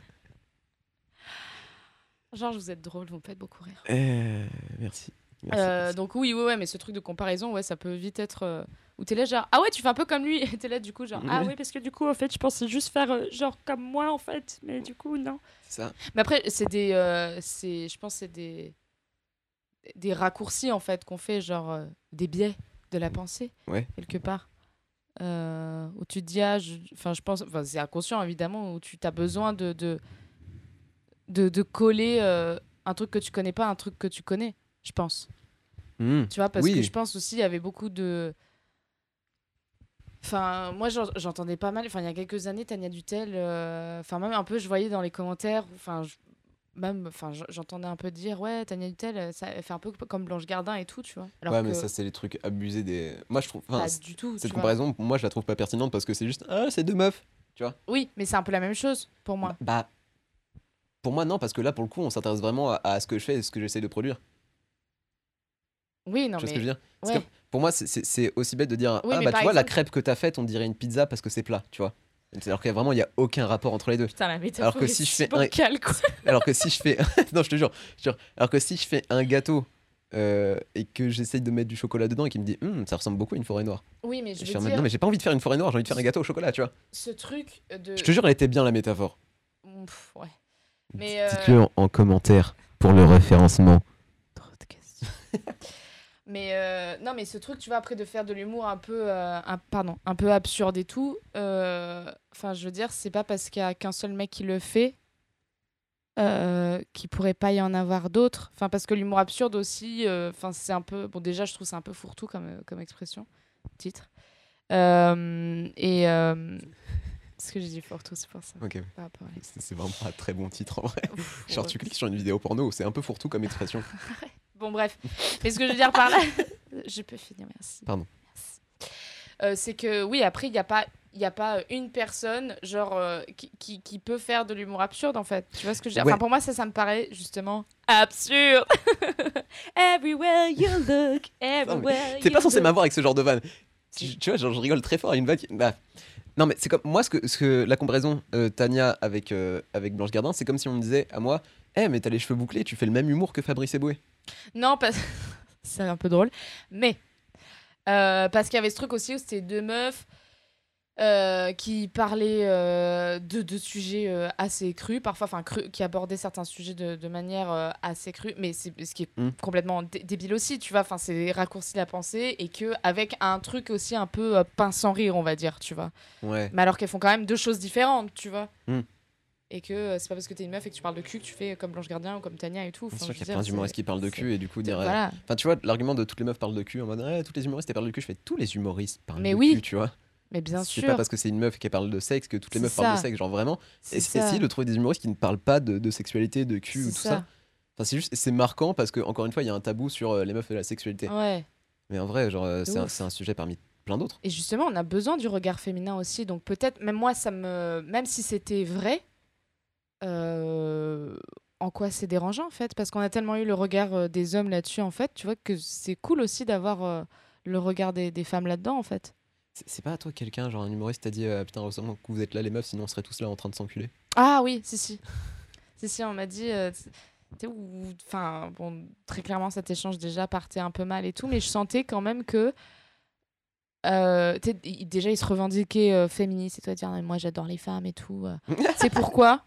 Genre, vous êtes drôle, vous me faites beaucoup rire. Euh, merci. Euh, donc oui, ouais, ouais, mais ce truc de comparaison, ouais, ça peut vite être euh, où t'es là genre ah ouais, tu fais un peu comme lui, et t'es là du coup genre ah ouais parce que du coup en fait je pensais juste faire euh, genre comme moi en fait, mais du coup non. Ça. Mais après c'est des, euh, c'est, je pense c'est des des raccourcis en fait qu'on fait genre des biais de la pensée Ouais. quelque part. Où tu te dis ah je- enfin je pense enfin c'est inconscient évidemment où tu as besoin de de de, de coller un truc que tu connais pas à un truc que tu connais je pense Hmm. tu vois, parce Oui. que je pense aussi, il y avait beaucoup de. Enfin, moi, j'en- j'entendais pas mal. Enfin, il y a quelques années, Tania Dutel. euh, Enfin, même un peu, je voyais dans les commentaires. Enfin, je- même. Enfin, j'entendais un peu dire, ouais, Tania Dutel, ça elle fait un peu comme Blanche Gardin et tout, tu vois. Alors ouais, que mais ça, c'est les trucs abusés des. Moi, je trouve. enfin, pas du tout. cette tu vois. comparaison, moi, je la trouve pas pertinente parce que c'est juste. Ah, c'est deux meufs. Oui, mais c'est un peu la même chose pour moi. Bah. Pour moi, non, parce que là, pour le coup, on s'intéresse vraiment à, à ce que je fais et ce que j'essaie de produire. Oui, non, tu vois ce mais. que je veux dire? Ouais. Pour moi, c'est- aussi bête de dire Oui, Ah, mais bah, tu vois, la crêpe que t'as faite, on dirait une pizza parce que c'est plat, tu vois. Alors qu'il y a vraiment, il y a aucun rapport entre les deux. Putain, la métaphore Alors que si je fais un- quoi. Alors que si je fais. non, je te jure, je te jure. Alors que si je fais un gâteau euh, et que j'essaye de mettre du chocolat dedans et qu'il me dit Hum, ça ressemble beaucoup à une forêt noire. Oui, mais je je veux mode dire, Non, mais j'ai pas envie de faire une forêt noire, j'ai envie de faire un gâteau au chocolat, tu vois. ce truc de. Je te jure, elle était bien la métaphore. Pff, ouais. Mais. euh, Dites-le en, en commentaire pour le référencement. Trop de questions. mais euh, non, mais ce truc, tu vois, après de faire de l'humour un peu, euh, un, pardon, un peu absurde et tout. euh, Enfin, je veux dire, c'est pas parce qu'il y a qu'un seul mec qui le fait euh, qu'il pourrait pas y en avoir d'autres. Enfin, parce que l'humour absurde aussi, euh, enfin, c'est un peu, bon, déjà, je trouve c'est un peu fourre-tout comme, euh, comme expression, titre. Et ce que j'ai dit fourre-tout, c'est pour ça. Ok, par rapport à- c'est vraiment pas un très bon titre en vrai. Genre, tu cliques sur une vidéo porno, c'est un peu fourre-tout comme expression. Bon, bref. Mais ce que je veux dire par là. je peux finir, merci. Pardon. Euh, c'est que, oui, après, il n'y a pas. Il n'y a pas une personne genre euh, qui, qui, qui peut faire de l'humour absurde en fait. Tu vois ce que je veux dire? Ouais. Enfin pour moi ça ça me paraît justement absurde. everywhere you look, everywhere T'es pas censé m'avoir avec ce genre de vanne. Tu, tu vois, genre, je rigole très fort à une vanne. qui- Bah. Non, mais c'est comme. Moi, ce que, ce que la comparaison euh, Tania avec, euh, avec Blanche Gardin, c'est comme si on me disait à moi Eh, mais t'as les cheveux bouclés, tu fais le même humour que Fabrice Eboué. Non, parce... c'est un peu drôle. Mais, euh, parce qu'il y avait ce truc aussi où c'était deux meufs euh, qui parlaient euh, de, de sujets assez crus, parfois, enfin, qui abordaient certains sujets de, de manière assez crue, mais c'est ce qui est Mm. complètement dé- débile aussi, tu vois, enfin, c'est raccourci la pensée, et que avec un truc aussi un peu pince sans rire, on va dire, tu vois. Ouais. Mais alors qu'elles font quand même deux choses différentes, tu vois. Mm. Et que euh, c'est pas parce que t'es une meuf et que tu parles de cul que tu fais comme Blanche Gardien ou comme Tania et tout. Enfin, sûr je qu'il y a plein d'humoristes c'est- qui parlent de c'est- cul et du coup dire. Voilà. Enfin, tu vois, l'argument de toutes les meufs parlent de cul en mode Ouais, toutes les humoristes parlent de cul. Je fais tous les humoristes parlent Mais de oui, cul, tu vois. Mais bien C'est sûr. pas parce que c'est une meuf qui parle de sexe que toutes les C'est meufs parlent de sexe, genre vraiment. c'est Et ça. essayer de trouver des humoristes qui ne parlent pas de, de sexualité, de cul ou C'est tout ça. Enfin, c'est juste, c'est marquant parce que, encore une fois, il y a un tabou sur euh, les meufs et la sexualité. Ouais. Mais en vrai, genre, euh, De c'est un, c'est un sujet parmi plein d'autres. Et justement, on a besoin du regard féminin aussi. Donc peut-être, même moi, ça me, même si c'était vrai, euh, en quoi c'est dérangeant en fait, parce qu'on a tellement eu le regard euh, des hommes là-dessus en fait. Tu vois que c'est cool aussi d'avoir euh, le regard des, des femmes là-dedans en fait. C'est pas à toi quelqu'un, genre un humoriste t'a dit Putain, heureusement que vous êtes là, les meufs, sinon on serait tous là en train de s'enculer. Ah oui, si si. Si, si, on m'a dit. Enfin, bon, très clairement, cet échange déjà partait un peu mal et tout, mais je sentais quand même que. euh, déjà, il se revendiquait euh, féministe et toi, dire, Non, mais moi, j'adore les femmes et tout. euh. c'est pourquoi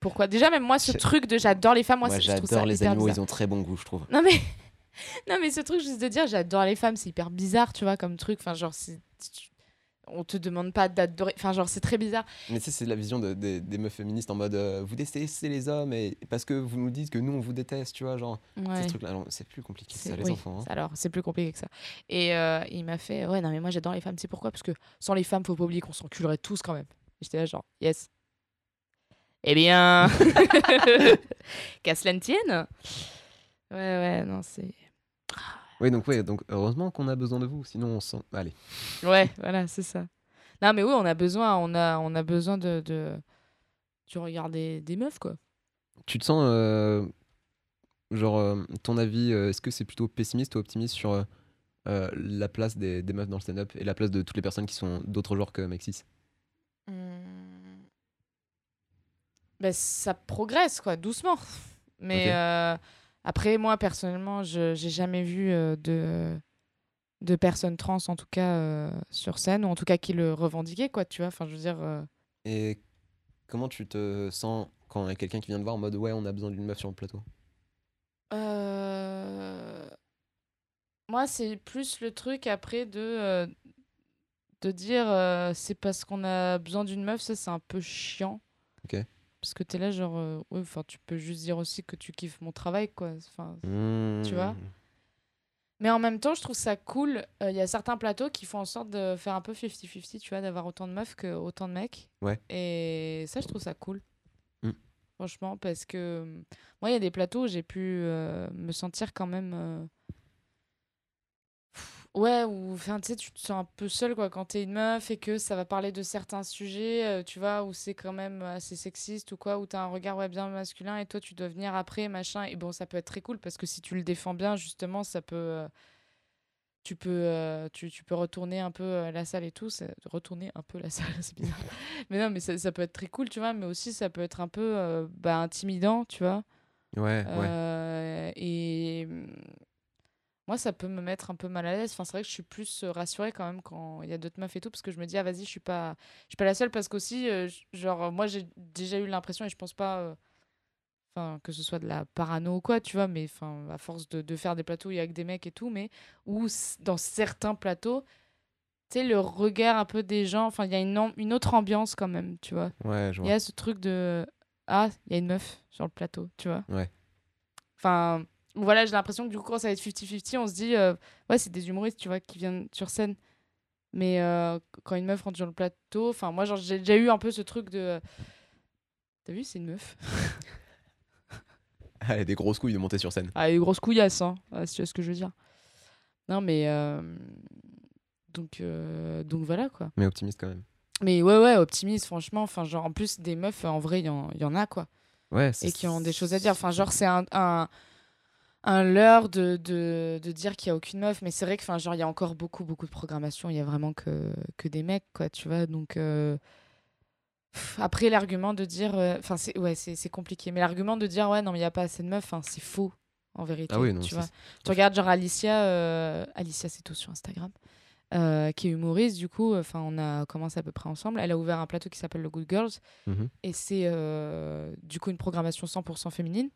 Pourquoi? Déjà, même moi, ce Je- truc de j'adore les femmes, moi, Moi, j'adore les animaux, bizarre. ils ont très bon goût, je trouve. Non mais non mais ce truc juste de dire j'adore les femmes c'est hyper bizarre tu vois comme truc enfin genre c'est on te demande pas d'adorer enfin genre c'est très bizarre Mais tu sais, c'est la vision de- des- des meufs féministes en mode euh, vous détestez les hommes et parce que vous nous dites que nous on vous déteste, tu vois, genre. C'est ouais. ce truc-là, Alors, c'est plus compliqué que C'est- ça, les enfants. hein. alors c'est plus compliqué que ça et euh, il m'a fait ouais non mais moi j'adore les femmes c'est pourquoi? Parce que sans les femmes faut pas oublier qu'on s'enculerait tous quand même Et j'étais là genre yes eh bien qu'à cela ne tienne ouais ouais non c'est Oui, donc, ouais, donc heureusement qu'on a besoin de vous, sinon on s'en. Allez. Ouais, voilà, c'est ça. Non, mais oui, on a besoin, on a, on a besoin de, de... du regard des, des meufs, quoi. Tu te sens. euh, genre, euh, ton avis, euh, est-ce que c'est plutôt pessimiste ou optimiste sur la place des, des meufs dans le stand-up et la place de toutes les personnes qui sont d'autres genres que Maxis? Ben, ça progresse, quoi, doucement. Mais euh, après, moi, personnellement, je j'ai jamais vu euh, de, de personnes trans, en tout cas, euh, sur scène, ou en tout cas qui le revendiquaient, quoi, tu vois. Enfin, je veux dire... Et comment tu te sens quand il y a quelqu'un qui vient te voir en mode ouais, on a besoin d'une meuf sur le plateau? Moi, c'est plus le truc après de, de dire c'est parce qu'on a besoin d'une meuf, ça c'est un peu chiant. Ok. Parce que t'es là, genre, euh, ouais, enfin, tu peux juste dire aussi que tu kiffes mon travail, quoi. Enfin, Tu vois Hmm. mais en même temps, je trouve ça cool. Il y a certains plateaux qui font en sorte de faire un peu 50-50, tu vois, d'avoir autant de meufs que autant de mecs. Ouais. Et ça, je trouve ça cool. Mm. Franchement, parce que euh, moi, il y a des plateaux où j'ai pu euh, me sentir quand même. Ouais, ou enfin, tu sais, tu te sens un peu seul quoi, quand t'es une meuf et que ça va parler de certains sujets, euh, tu vois, où c'est quand même assez sexiste ou quoi, où t'as un regard ouais, bien masculin et toi tu dois venir après, machin. Et bon, ça peut être très cool parce que si tu le défends bien, justement, ça peut. euh, tu peux, euh, tu, tu peux retourner un peu euh, la salle et tout. retourner un peu la salle, c'est bizarre. mais non, mais ça, ça peut être très cool, tu vois, mais aussi ça peut être un peu bah, intimidant, tu vois. Ouais, ouais. Et hum, moi, ça peut me mettre un peu mal à l'aise. Enfin, c'est vrai que je suis plus euh, rassurée quand même quand il y a d'autres meufs et tout, parce que je me dis, ah vas-y, je suis pas, je suis pas la seule, parce qu'aussi, euh, genre, moi, j'ai déjà eu l'impression, et je pense pas, euh, enfin, que ce soit de la parano ou quoi, tu vois, mais enfin, à force de, de faire des plateaux, il y a que des mecs et tout, mais s- dans certains plateaux, tu sais, le regard un peu des gens, enfin, il y a une, une autre ambiance quand même, tu vois. Ouais, je Il vois. y a ce truc de ah, il y a une meuf sur le plateau, tu vois. Ouais. Enfin, voilà, j'ai l'impression que du coup, quand ça va être 50-50, on se dit euh, ouais, c'est des humoristes, tu vois, qui viennent sur scène. Mais euh, quand une meuf rentre sur le plateau, enfin, moi, j'ai déjà eu un peu ce truc de T'as vu, c'est une meuf. Elle a des grosses couilles de monter sur scène. Ah, elle est grosse couillasse, hein, ah, si tu vois ce que je veux dire. Non, mais. euh, Donc, euh, donc voilà, quoi. Mais optimiste quand même. Mais ouais, ouais, optimiste, franchement. Enfin, genre, en plus, des meufs, en vrai, il y, en- il y en a, quoi. Ouais, et qui ont des choses à dire. Enfin, genre, c'est un, un, un leurre de, de, de dire qu'il n'y a aucune meuf. Mais c'est vrai que, genre, il y a encore beaucoup, beaucoup de programmation. Il y a vraiment que, que des mecs, quoi, tu vois. Donc, euh, pff, après, l'argument de dire. euh, Enfin, c'est ouais, c'est compliqué. Mais l'argument de dire, ouais, non, mais il n'y a pas assez de meufs, c'est faux, en vérité. Ah oui, non, tu vois. Tu regardes, genre, Alicia, euh, Alicia, c'est tout sur Instagram. euh, qui est humoriste, du coup, enfin, on a commencé à peu près ensemble. Elle a ouvert un plateau qui s'appelle le Good Girls, Mhm. et c'est euh, du coup une programmation 100% féminine.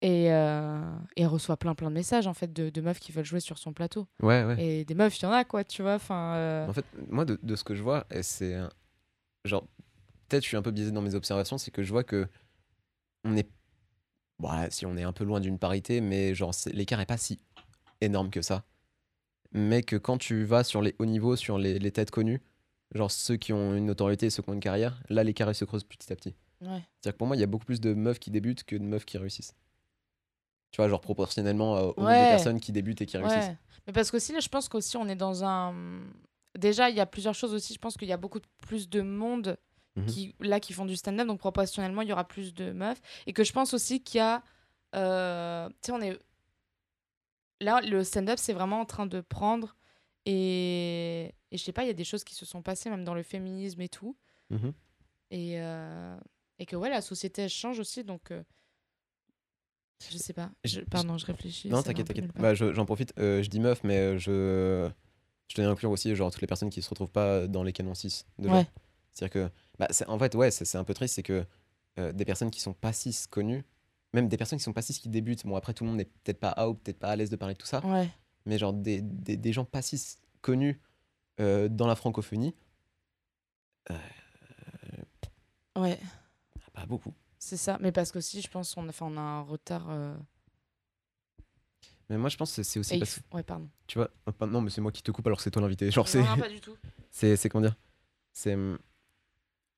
Et, euh, et elle reçoit plein plein de messages en fait de, de meufs qui veulent jouer sur son plateau. Ouais, ouais. Et des meufs, il y en a quoi, tu vois. Enfin, euh, En fait, moi, de, de ce que je vois, c'est. Genre, peut-être je suis un peu biaisé dans mes observations, c'est que je vois que. On est. Bon, ouais, si on est un peu loin d'une parité, mais genre, l'écart est pas si énorme que ça. Mais que quand tu vas sur les hauts niveaux, sur les, les têtes connues, genre ceux qui ont une notoriété et ceux qui ont une carrière, là, l'écart il se creuse petit à petit. ouais. C'est-à-dire que pour moi, il y a beaucoup plus de meufs qui débutent que de meufs qui réussissent. Tu vois, genre proportionnellement euh, au nombre Ouais. personnes qui débutent et qui réussissent. Ouais. Mais parce qu'aussi, là, je pense qu'aussi, on est dans un. Déjà, il y a plusieurs choses aussi. Je pense qu'il y a beaucoup plus de monde Mhm. qui, là, qui font du stand-up. Donc, proportionnellement, il y aura plus de meufs. Et que je pense aussi qu'il y a. euh, Tu sais, on est. Là, le stand-up, c'est vraiment en train de prendre. Et, et je sais pas, il y a des choses qui se sont passées, même dans le féminisme et tout. Mhm. Et, euh, Et que ouais, la société elle change aussi, donc euh, je sais pas. Je- pardon, je réfléchis. Non, t'inquiète, t'inquiète. Bah, je- j'en profite, euh, je dis meuf, mais euh, je. Je tenais à inclure aussi genre toutes les personnes qui se retrouvent pas dans les canons 6 de. Ouais. C'est-à-dire que. Bah, c'est- en fait, ouais, c'est c'est un peu triste, c'est que euh, des personnes qui sont pas 6 connues, même des personnes qui sont pas 6 qui débutent, bon, après tout le monde n'est peut-être pas out, peut-être pas à l'aise de parler de tout ça, Ouais. mais genre des, des, des gens pas 6 connus euh, dans la francophonie, Ouais, pas beaucoup. C'est ça. Mais parce qu'aussi, je pense qu'on a, enfin, on a un retard. euh, Mais moi, je pense que c'est et aussi il parce que, faut- Ouais, pardon. tu vois, pas- non, mais c'est moi qui te coupe alors que c'est toi l'invité. Genre, c'est. Non, non, pas du tout. c'est c'est comment dire? C'est hum,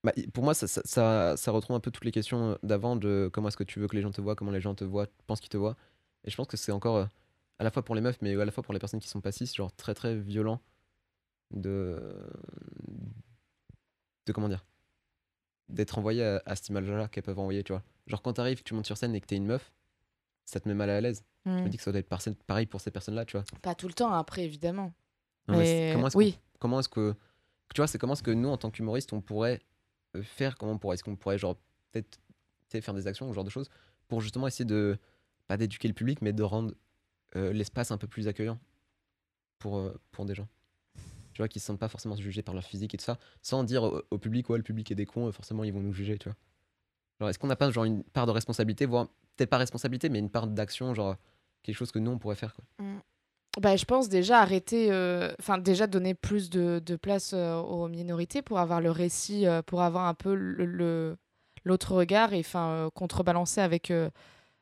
bah, i- pour moi ça, ça, ça, ça retrouve un peu toutes les questions d'avant de comment est-ce que tu veux que les gens te voient comment les gens te voient pensent qu'ils te voient et je pense que c'est encore euh, à la fois pour les meufs mais à la fois pour les personnes qui sont pas cis genre très très violent de de comment dire? D'être envoyé à, à cette image là qu'elles peuvent envoyer tu vois. Genre quand t'arrives que tu montes sur scène et que t'es une meuf ça te met mal à l'aise. Je Hmm. me dis que ça doit être par- pareil pour ces personnes là tu vois. Pas tout le temps, après, évidemment. Non, mais comment est-ce oui, comment est-ce que tu vois c'est comment est-ce que nous en tant qu'humoristes on pourrait euh, faire comment on pourrait est-ce qu'on pourrait genre peut-être faire des actions ou ce genre de choses pour justement essayer de pas d'éduquer le public mais de rendre euh, l'espace un peu plus accueillant pour euh, pour des gens? Tu vois qui se sentent pas forcément jugés par leur physique et tout ça sans dire au, au public ouais le public est des cons euh, forcément ils vont nous juger tu vois genre est-ce qu'on n'a pas genre une part de responsabilité voire peut-être pas responsabilité mais une part d'action genre quelque chose que nous on pourrait faire quoi bah, je pense déjà arrêter, euh, enfin déjà donner plus de, de place euh, aux minorités pour avoir le récit, euh, pour avoir un peu le- l'autre regard et enfin contrebalancer avec le,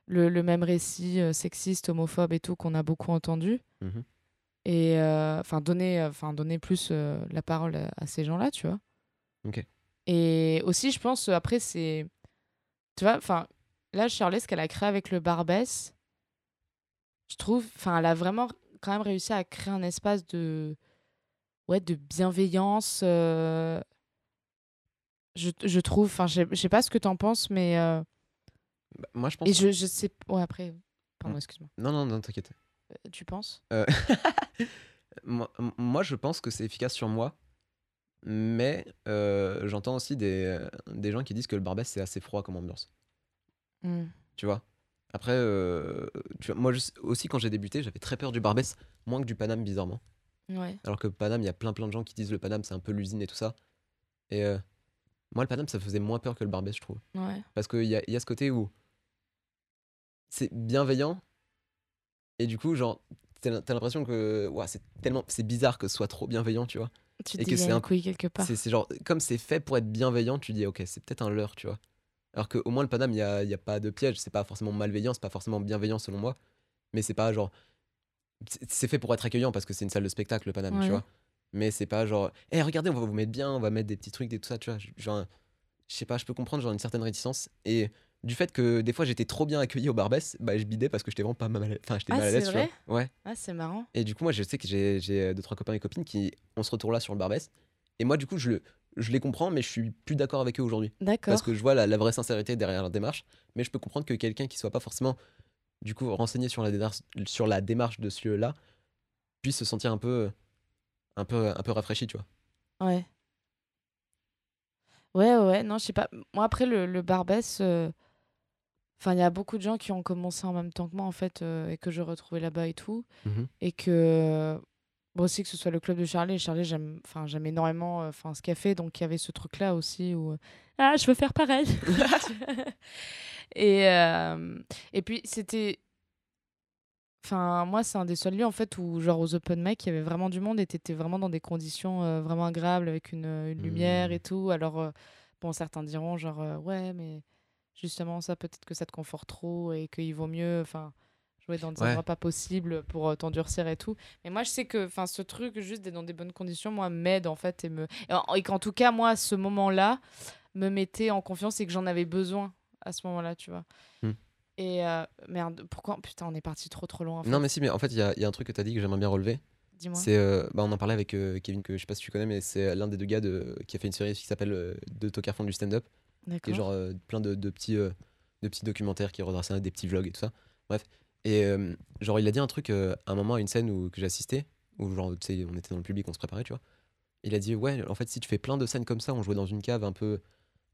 le même récit sexiste, homophobe et tout qu'on a beaucoup entendu. Mhm. Et euh, enfin donner, euh, enfin donner plus euh, la parole à, à ces gens-là, tu vois. Ok. Et aussi, je pense, après, c'est. Tu vois, enfin, là, Shirley, ce qu'elle a créé avec le Barbès, je trouve, enfin, elle a vraiment quand même réussi à créer un espace de. Ouais, de bienveillance. euh, Je, je trouve, enfin, je sais- pas ce que t'en penses, mais. euh, Bah, moi je pense Et je, je sais. Ouais, après. Pardon, Mm. excuse-moi. non non non t'inquiète Tu penses? Euh, moi, moi, je pense que c'est efficace sur moi, mais euh, j'entends aussi des, euh, des gens qui disent que le Barbès c'est assez froid comme ambiance. Mm. Tu vois? Après, euh, tu vois, moi je aussi quand j'ai débuté, j'avais très peur du Barbès, moins que du Paname bizarrement. Ouais. Alors que Paname, il y a plein plein de gens qui disent le Paname c'est un peu l'usine et tout ça. Et euh, moi, le Paname ça faisait moins peur que le Barbès, je trouve. Ouais. Parce qu'il y a, y a ce côté où c'est bienveillant. Et du coup, genre, t'as l'im- t'as l'impression que ouah, c'est tellement c'est bizarre que ce soit trop bienveillant, tu vois. Tu Et que c'est un- couille quelque part. C'est c'est genre, comme c'est fait pour être bienveillant, tu dis, ok, c'est peut-être un leurre, tu vois. Alors qu'au moins, le Paname, il n'y a, y a pas de piège, c'est pas forcément malveillant, c'est pas forcément bienveillant selon moi. Mais c'est pas genre. c'est- fait pour être accueillant parce que c'est une salle de spectacle, le Paname, Ouais. tu vois. Mais c'est pas genre, hé, regardez, on va vous mettre bien, on va mettre des petits trucs, et tout ça, tu vois. Genre, je sais pas, je peux comprendre genre une certaine réticence. Et du fait que des fois j'étais trop bien accueilli au Barbès, bah je bidais parce que j'étais vraiment pas mal à l'aise. Enfin, j'étais Ah, mal à l'aise, c'est tu vois. vrai Ouais. Ah, c'est marrant. Et du coup, moi, je sais que j'ai j'ai deux, trois copains et copines qui, on se retrouve là sur le Barbès. Et moi, du coup, je, le, je les comprends, mais je suis plus d'accord avec eux aujourd'hui. D'accord. Parce que je vois la, la vraie sincérité derrière leur démarche. Mais je peux comprendre que quelqu'un qui soit pas forcément, du coup, renseigné sur la démarche, sur la démarche de ce lieu-là, puisse se sentir un peu, un peu, un peu rafraîchi, tu vois. Ouais. Ouais, ouais, ouais, non, je sais pas. Moi, après, le, le Barbès, euh, enfin, il y a beaucoup de gens qui ont commencé en même temps que moi, en fait, euh, et que je retrouvais là-bas et tout. Mhm. Et que, bon, aussi que ce soit le club de Charlie. Charlie, j'aime, enfin, j'aime énormément euh, enfin, ce qu'elle fait. Donc, il y avait ce truc-là aussi où, euh, ah, je veux faire pareil. et, et puis, c'était. Enfin, moi, c'est un des seuls lieux, en fait, où, genre, aux open mic, il y avait vraiment du monde et t'étais vraiment dans des conditions vraiment agréables avec une, une lumière Mm. et tout. Alors, bon, certains diront, genre, ouais, mais justement, ça, peut-être que ça te conforte trop et qu'il vaut mieux, enfin, jouer dans des Ouais. endroits pas possibles pour euh, t'endurcir et tout. Mais moi, je sais que, enfin, ce truc, juste d'être dans des bonnes conditions, moi, m'aide, en fait, et me. Et, en- et qu'en tout cas, moi, à ce moment-là, me mettait en confiance et que j'en avais besoin à ce moment-là, tu vois. Mm. Et euh, merde, pourquoi Putain, on est parti trop trop loin. En fait. Non, mais si, mais en fait, il y y a un truc que tu as dit que j'aimerais bien relever. Dis-moi. C'est, euh, bah, on en parlait avec euh, Kevin, que je sais pas si tu connais, mais c'est l'un des deux gars de, qui a fait une série qui s'appelle euh, De Tokar font du stand-up. Est genre euh, plein de, de petits, euh, de petits documentaires qui redressent des petits vlogs et tout ça. Bref. Et euh, genre, il a dit un truc euh, à un moment à une scène où, que j'ai assisté, où genre, tu sais, on était dans le public, on se préparait, tu vois. Il a dit, ouais, en fait, si tu fais plein de scènes comme ça, on jouait dans une cave un peu,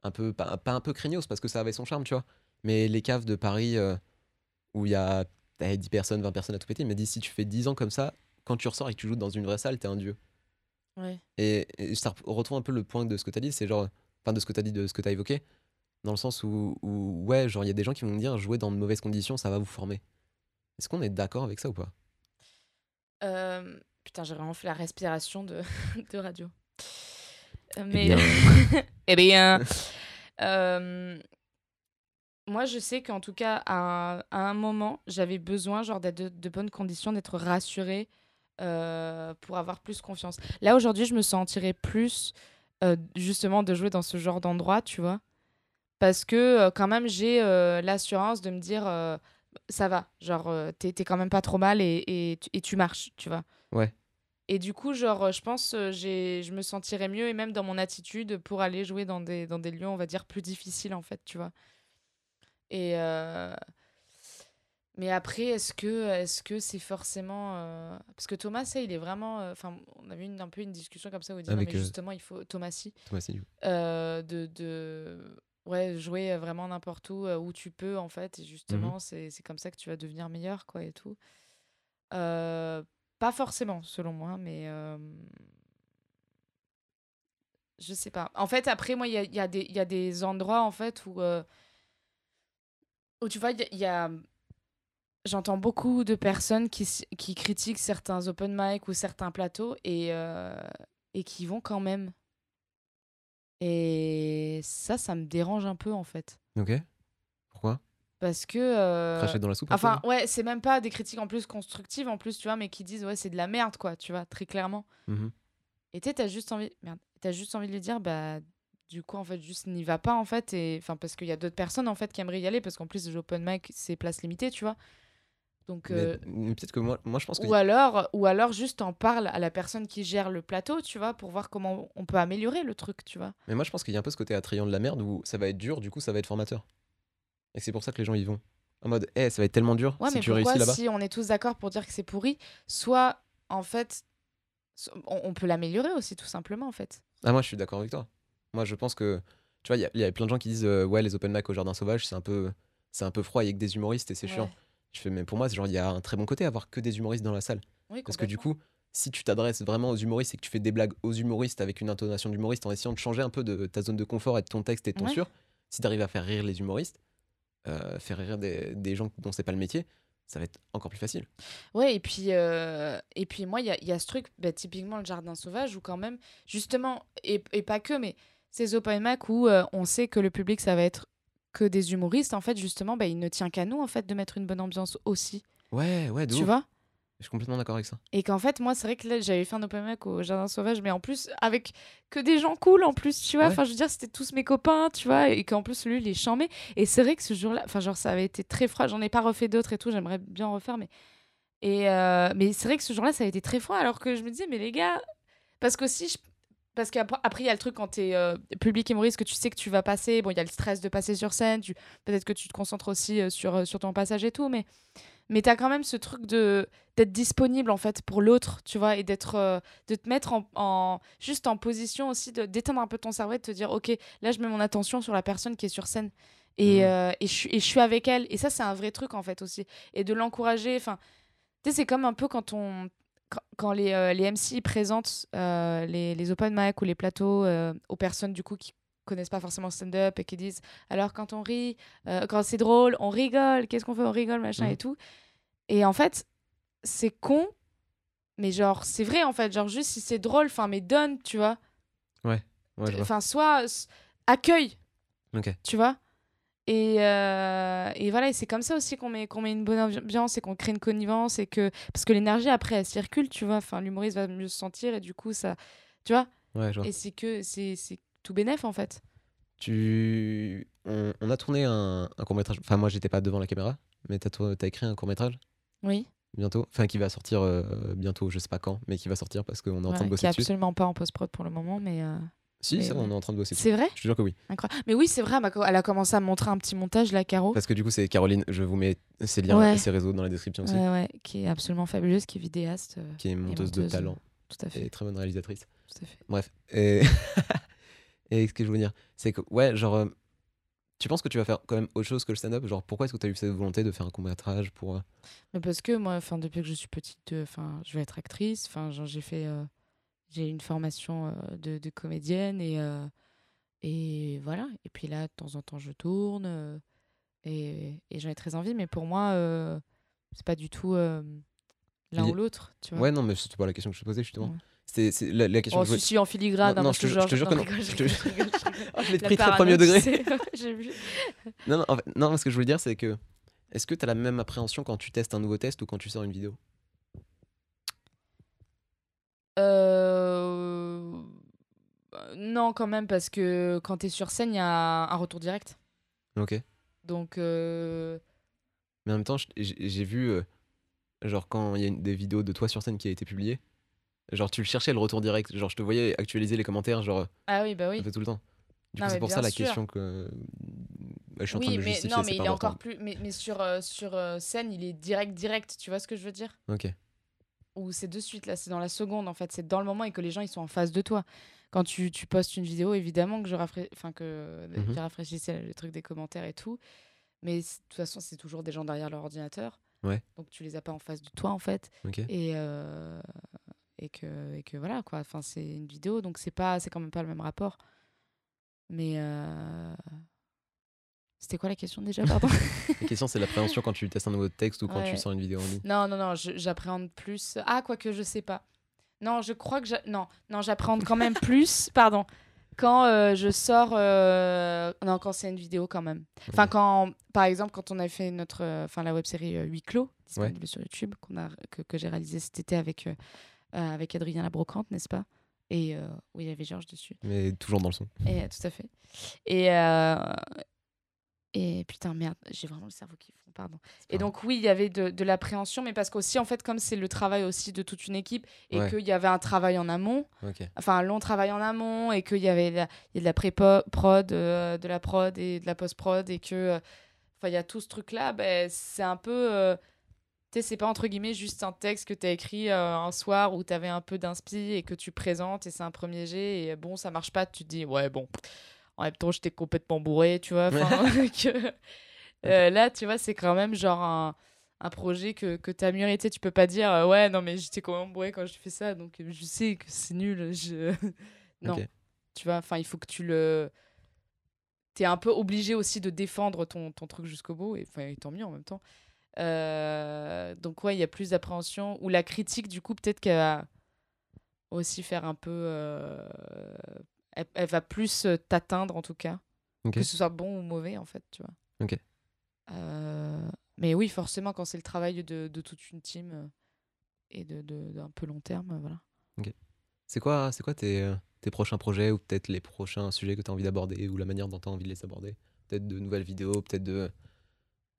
un peu, pas, pas un peu craignos parce que ça avait son charme, tu vois. Mais les caves de Paris où il y a t'as 10 personnes, 20 personnes à tout péter, il m'a dit si tu fais 10 ans comme ça, quand tu ressors et que tu joues dans une vraie salle, t'es un dieu. Ouais. Et, et ça re- retrouve un peu le point de ce que t'as dit, c'est genre, enfin de ce que t'as dit, de ce que t'as évoqué, dans le sens où, où ouais, genre il y a des gens qui vont me dire jouer dans de mauvaises conditions, ça va vous former. Est-ce qu'on est d'accord avec ça ou pas? Euh, putain, j'ai vraiment fait la respiration de, de radio. Euh, Eh Mais, bien, eh bien, euh, moi, je sais qu'en tout cas, à, un- à un moment, j'avais besoin genre d'être de, de bonnes conditions, d'être rassurée euh, pour avoir plus confiance. Là, aujourd'hui, je me sentirais plus euh, justement de jouer dans ce genre d'endroit, tu vois. Parce que euh, quand même, j'ai euh, l'assurance de me dire, ça va, genre, t'es t'es quand même pas trop mal et, et, tu- et tu marches, tu vois. Ouais. Et du coup, genre, je pense, je me sentirais mieux et même dans mon attitude pour aller jouer dans des, dans des lieux, on va dire, plus difficiles, en fait, tu vois. Et. Mais après, est-ce que est-ce que c'est forcément. euh, Parce que Thomas, il est vraiment. euh, Enfin, on avait une, un peu une discussion comme ça où il dit non, mais euh, justement, il faut. Thomas, Thomas, c'est du coup. euh, de, de ouais, jouer vraiment n'importe où, où tu peux, en fait. Et justement, c'est c'est comme ça que tu vas devenir meilleur, quoi, et tout. Euh, pas forcément, selon moi, mais. je sais pas. En fait, après, moi, il y a, y, a y a des endroits, en fait, où. où tu vois, il y a- il y a. J'entends beaucoup de personnes qui, qui critiquent certains open mic ou certains plateaux et, euh, et qui vont quand même. Et ça, ça me dérange un peu en fait. Ok. Pourquoi? Parce que. euh, Cracher dans la soupe Enfin, ouais, c'est même pas des critiques en plus constructives en plus, tu vois, mais qui disent, ouais, c'est de la merde, quoi, tu vois, très clairement. Mhm. Et tu sais, t'as juste envie. Merde. T'as juste envie de lui dire, bah. Du coup, en fait, juste n'y va pas, en fait. Et... Enfin, parce qu'il y a d'autres personnes, en fait, qui aimeraient y aller, parce qu'en plus, les open mic, c'est place limitée, tu vois. Donc. Euh, mais Peut-être que moi, moi je pense que. Ou alors, ou alors juste en parle à la personne qui gère le plateau, tu vois, pour voir comment on peut améliorer le truc, tu vois. Mais moi je pense qu'il y a un peu ce côté attrayant de la merde où ça va être dur, du coup ça va être formateur. Et c'est pour ça que les gens y vont. En mode, eh, ça va être tellement dur Ouais, si mais tu pourquoi réussis là-bas. si on est tous d'accord pour dire que c'est pourri, soit en fait, so- on, on peut l'améliorer aussi tout simplement en fait. Ah, moi je suis d'accord avec toi. Moi je pense que. Tu vois, il y a- il y, a plein de gens qui disent, euh, ouais, les open mic au jardin sauvage, c'est un peu. C'est un peu froid, il y a que des humoristes et c'est chiant. Je fais, mais pour moi, c'est genre, il y a un très bon côté à avoir que des humoristes dans la salle. Oui, Parce que du coup, si tu t'adresses vraiment aux humoristes et que tu fais des blagues aux humoristes avec une intonation d'humoriste en essayant de changer un peu de ta zone de confort et de ton texte et de ton Ouais. sur, si tu arrives à faire rire les humoristes, euh, faire rire des, des gens dont c'est pas le métier, ça va être encore plus facile. Ouais, et puis, euh, et puis moi, il y a, y a ce truc, bah, typiquement le jardin sauvage, où quand même, justement, et, et pas que, mais ces open mic où euh, on sait que le public, ça va être que des humoristes, en fait, justement, bah, il ne tient qu'à nous, en fait, de mettre une bonne ambiance aussi. Ouais, ouais, de Tu ouf. vois? Je suis complètement d'accord avec ça. Et qu'en fait, moi, c'est vrai que là, j'avais fait un open mic au Jardin Sauvage, mais en plus, avec que des gens cool, en plus, tu vois. Ouais. Enfin, je veux dire, c'était tous mes copains, tu vois, et qu'en plus, lui, il est. Et c'est vrai que ce jour-là, enfin, genre, ça avait été très froid. J'en ai pas refait d'autres et tout, j'aimerais bien en refaire, mais. Et euh, mais c'est vrai que ce jour-là, ça a été très froid, alors que je me disais, mais les gars. Parce qu'aussi, je... parce qu'après, après, il y a le truc quand t'es euh, public humoriste, que tu sais que tu vas passer. Bon, il y a le stress de passer sur scène, tu... peut-être que tu te concentres aussi euh, sur, euh, sur ton passage et tout, mais. Mais t'as quand même ce truc de d'être disponible en fait pour l'autre, tu vois, et d'être euh, de te mettre en, en- juste en position aussi de d'éteindre un peu ton cerveau et de te dire ok là je mets mon attention sur la personne qui est sur scène et, euh, et, je, suis- et je suis avec elle et ça c'est un vrai truc en fait aussi et de l'encourager enfin tu sais c'est comme un peu quand on quand, les, euh, les MC présentent euh, les, les open mic ou les plateaux euh, aux personnes du coup qui connaissent pas forcément le stand-up et qui disent alors quand on rit quand c'est drôle on rigole qu'est-ce qu'on fait on rigole machin Mhm. et tout. Et en fait c'est con mais genre c'est vrai en fait. Genre juste si c'est drôle enfin mais donne tu vois. Ouais, enfin soit accueille. Tu vois? Et, euh, et voilà et c'est comme ça aussi qu'on met qu'on met une bonne ambiance et qu'on crée une connivence et que parce que l'énergie après elle circule tu vois enfin l'humoriste va mieux se sentir et du coup ça tu vois Ouais, vois. et c'est que c'est tout bénef en fait Tu... On, on a tourné un, un court-métrage. Enfin, moi, j'étais pas devant la caméra, mais t'as t'as écrit un court-métrage oui bientôt. Enfin, qui va sortir euh, bientôt, je sais pas quand, mais qui va sortir parce qu'on est en train de qui bosser est dessus. absolument pas en post-prod pour le moment mais euh, Si, ça, on est en train de bosser c'est vrai Je te jure que oui. Incroyable. mais oui c'est vrai elle a commencé à me montrer un petit montage là Caro Parce que du coup, c'est Caroline, je vous mets ses liens Ouais. et ses réseaux dans la description aussi, ouais, ouais, qui est absolument fabuleuse qui est vidéaste euh, qui est monteuse, de monteuse, talent tout à fait et très bonne réalisatrice. tout à fait Bref. Et, Et ce que je veux dire, c'est que, ouais, genre, euh, tu penses que tu vas faire quand même autre chose que le stand-up? Genre, pourquoi est-ce que tu as eu cette volonté de faire un court-métrage pour... euh, Mais parce que moi, enfin, depuis que je suis petite, euh, enfin, je vais être actrice. Enfin, j'ai fait, euh, j'ai une formation euh, de, de comédienne et euh, et voilà. Et puis là, de temps en temps, je tourne euh, et, et j'en ai très envie. Mais pour moi, euh, c'est pas du tout euh, l'un ou l'autre, tu vois. Ouais, non, mais c'était pas la question que je te posais, justement. Ouais. C'est la, la question Oh, que je si, en filigrane. Non, non, je te jure- je genre- te jure que non. Je te l'ai La pris très premier degré. sais. J'ai vu. Non, non, en fait- non, ce que je voulais dire, c'est que est-ce que tu as la même appréhension quand tu testes un nouveau test ou quand tu sors une vidéo? Euh, Non, quand même, parce que quand t'es sur scène, il y a un retour direct. Ok. Donc, euh, Mais en même temps, j'ai vu, euh, genre, quand il y a une- des vidéos de toi sur scène qui a été publiées, genre, tu le cherchais le retour direct. Genre, je te voyais actualiser les commentaires, genre, ah oui, bah oui. peu tout le temps. Du Non, coup, c'est pour ça la sûr. question que. Bah, je suis en train Oui, de mais non, mais il est encore plus. Mais, mais sur, euh, sur scène, il est direct, direct. Tu vois ce que je veux dire? Ok. Ou c'est de suite, là, c'est dans la seconde, en fait. C'est dans le moment et que les gens, ils sont en face de toi. Quand tu, tu postes une vidéo, évidemment que je enfin, que Mhm. j'ai rafraîchissais le truc des commentaires et tout. Mais de toute façon, c'est toujours des gens derrière leur ordinateur. Ouais. Donc tu les as pas en face de toi, en fait. Ok. Et, euh, et, que, et que voilà, quoi. Enfin, c'est une vidéo, donc c'est pas c'est quand même pas le même rapport. Mais. euh, C'était quoi la question déjà, pardon La question, c'est l'appréhension quand tu testes un nouveau texte ou quand tu sors une vidéo en ligne. Non, non, non, j'appréhende plus. Ah, quoique, je sais pas. Non, je crois que. Non, non j'appréhende quand même plus. Pardon. Quand euh, je sors. euh, Non, quand c'est une vidéo quand même. Enfin, quand. Par exemple, quand on a fait notre. euh, Enfin, la web série Huis clos, disponible sur YouTube, qu'on a, que, que j'ai réalisé cet été avec, avec Adrien Labrocante, n'est-ce pas? Et euh, où il y avait Georges dessus. Mais toujours dans le son. Et, tout à fait. Et, euh, et putain, merde, j'ai vraiment le cerveau qui fond, pardon. Et donc, oui, il y avait de, de l'appréhension, mais parce qu'aussi, en fait, comme c'est le travail aussi de toute une équipe et Ouais. qu'il y avait un travail en amont, Ok. enfin, un long travail en amont et qu'il y avait la- il y a de la pré-prod, euh, de la prod et de la post-prod et que, euh, enfin, il y a tout ce truc-là, ben, c'est un peu. euh, tu sais, c'est pas entre guillemets juste un texte que tu as écrit un soir où tu avais un peu d'inspi et que tu présentes et c'est un premier jet et bon, ça marche pas, tu te dis, ouais, bon, en même temps, j'étais complètement bourré, tu vois. que, euh, là, tu vois, c'est quand même genre un, un projet que, que tu as mûri, tu peux pas dire, euh, ouais, non, mais j'étais quand même bourré quand je fais ça, donc euh, je sais que c'est nul. Je... non, tu vois, enfin, il faut que tu le. T'es un peu obligé aussi de défendre ton, ton truc jusqu'au bout, et, enfin, et tant mieux en même temps. Euh, donc, ouais, il y a plus d'appréhension. Ou la critique, du coup, peut-être qu'elle va aussi faire un peu. euh, Elle, elle va plus euh, t'atteindre, en tout cas. Que ce soit bon ou mauvais, en fait, tu vois. Ok. Euh, Mais oui, forcément, quand c'est le travail de, de toute une team euh, et de, de- d'un peu long terme, voilà. C'est quoi, c'est quoi tes, tes prochains projets ou peut-être les prochains sujets que tu as envie d'aborder ou la manière dont tu as envie de les aborder? Peut-être de nouvelles vidéos, peut-être de,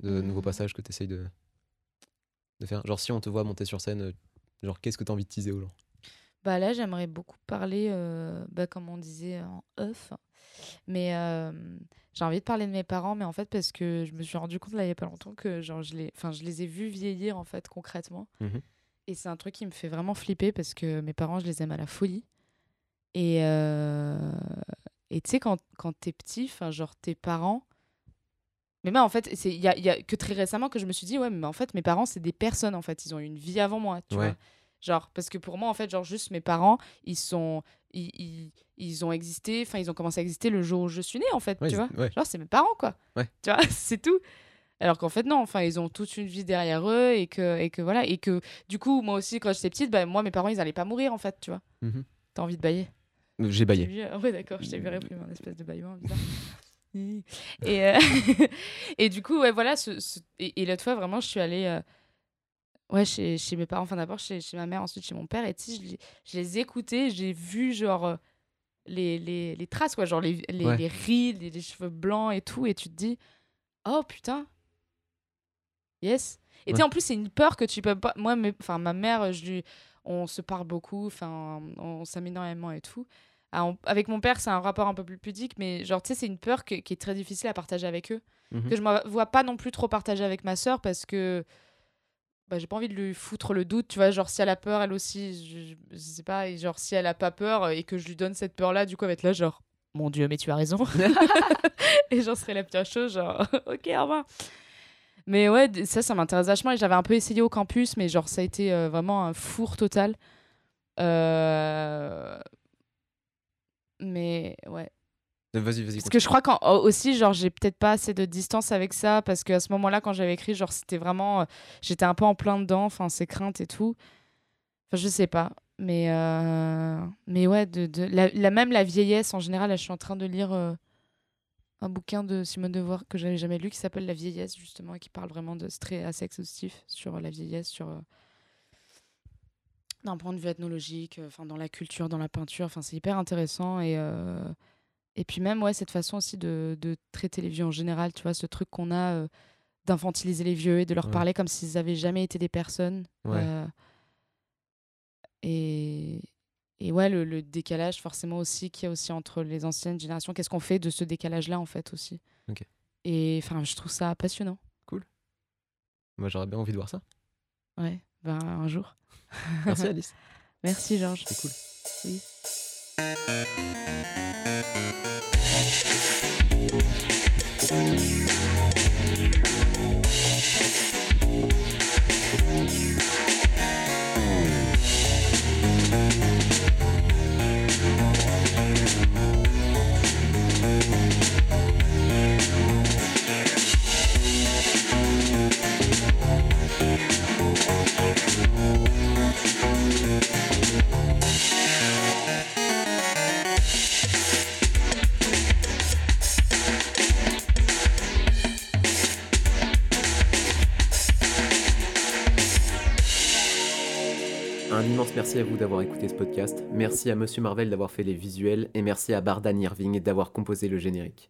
de nouveaux Hmm. passages que tu essayes de, de faire? Genre, si on te voit monter sur scène, genre, qu'est-ce que tu as envie de teaser aux gens Bah là, j'aimerais beaucoup parler, euh, bah, comme on disait en off, mais euh, j'ai envie de parler de mes parents, mais en fait parce que je me suis rendu compte là il y a pas longtemps que genre je les, enfin je les ai vus vieillir en fait concrètement, Mhm. et c'est un truc qui me fait vraiment flipper parce que mes parents je les aime à la folie, et euh, et tu sais quand quand t'es petit, enfin genre tes parents, mais moi en fait il y a, y a que très récemment que je me suis dit ouais mais en fait mes parents c'est des personnes en fait ils ont eu une vie avant moi, tu Ouais. vois. Genre, parce que pour moi, en fait, genre, juste mes parents, ils sont. Ils, ils, ils ont existé, enfin, ils ont commencé à exister le jour où je suis née, en fait, Ouais, tu vois. ouais. Genre, c'est mes parents, quoi. Ouais. Tu vois, c'est tout. Alors qu'en fait, non, enfin, ils ont toute une vie derrière eux et que, et que voilà. Et que, du coup, moi aussi, quand j'étais petite, bah, moi, mes parents, ils allaient pas mourir, en fait, tu vois. Mhm. T'as envie de bailler J'ai baillé. vu Ouais, d'accord, je t'ai vu répondre un espèce de baillement bizarre. et, euh, et du coup, ouais, voilà. Ce, ce- Et, et l'autre fois, vraiment, je suis allée. euh, Ouais, chez, chez mes parents, enfin d'abord chez, chez ma mère, ensuite chez mon père. Et tu sais, je, les- je les écoutais, j'ai vu genre euh, les, les, les traces, quoi, genre les, les, Ouais. les rides, les, les cheveux blancs et tout. Et tu te dis, oh putain, yes. Et tu sais, en plus, c'est une peur que tu peux pas. Moi, enfin, ma mère, je lui... on se parle beaucoup, enfin, on s'aime énormément et tout. Ah, on- Avec mon père, c'est un rapport un peu plus pudique, mais genre, tu sais, c'est une peur que- qui est très difficile à partager avec eux Mhm. que je me vois pas non plus trop partager avec ma sœur parce que bah, j'ai pas envie de lui foutre le doute, tu vois, genre si elle a peur, elle aussi, je, je- sais pas, et genre si elle a pas peur et que je lui donne cette peur-là, du coup elle va être là genre mon Dieu, mais tu as raison. et j'en serais la pire chose, genre, ok, au revoir. Mais ouais, ça, ça m'intéresse vachement. Et j'avais un peu essayé au campus, mais genre, ça a été euh, vraiment un four total. Euh, Mais ouais. Vas-y, vas-y. Parce que je crois qu'en oh, aussi, genre, j'ai peut-être pas assez de distance avec ça, parce qu'à ce moment-là, quand j'avais écrit, genre, c'était vraiment. euh, J'étais un peu en plein dedans, enfin, ces craintes et tout. Enfin, je sais pas. Mais, euh, mais ouais, de, de... La, la- même la vieillesse, en général, là, je suis en train de lire euh, un bouquin de Simone de Beauvoir que j'avais jamais lu, qui s'appelle La vieillesse, justement, et qui parle vraiment de. C'est très assez exhaustif sur la vieillesse, sur. d'un point de vue ethnologique, euh, enfin dans la culture, dans la peinture, enfin c'est hyper intéressant et euh, et puis même ouais cette façon aussi de, de traiter les vieux en général, tu vois ce truc qu'on a euh, d'infantiliser les vieux et de leur Ouais. parler comme s'ils avaient jamais été des personnes. Ouais. euh, et et ouais le, le décalage forcément aussi qu'il y a aussi entre les anciennes générations. Qu'est-ce qu'on fait de ce décalage là en fait aussi. Et enfin je trouve ça passionnant. Moi, j'aurais bien envie de voir ça. Ouais, ben un jour. Merci, Alice. Merci Georges. C'est cool. Oui. Un merci à vous d'avoir écouté ce podcast. Merci à Monsieur Marvel d'avoir fait les visuels et merci à Bardan Irving d'avoir composé le générique.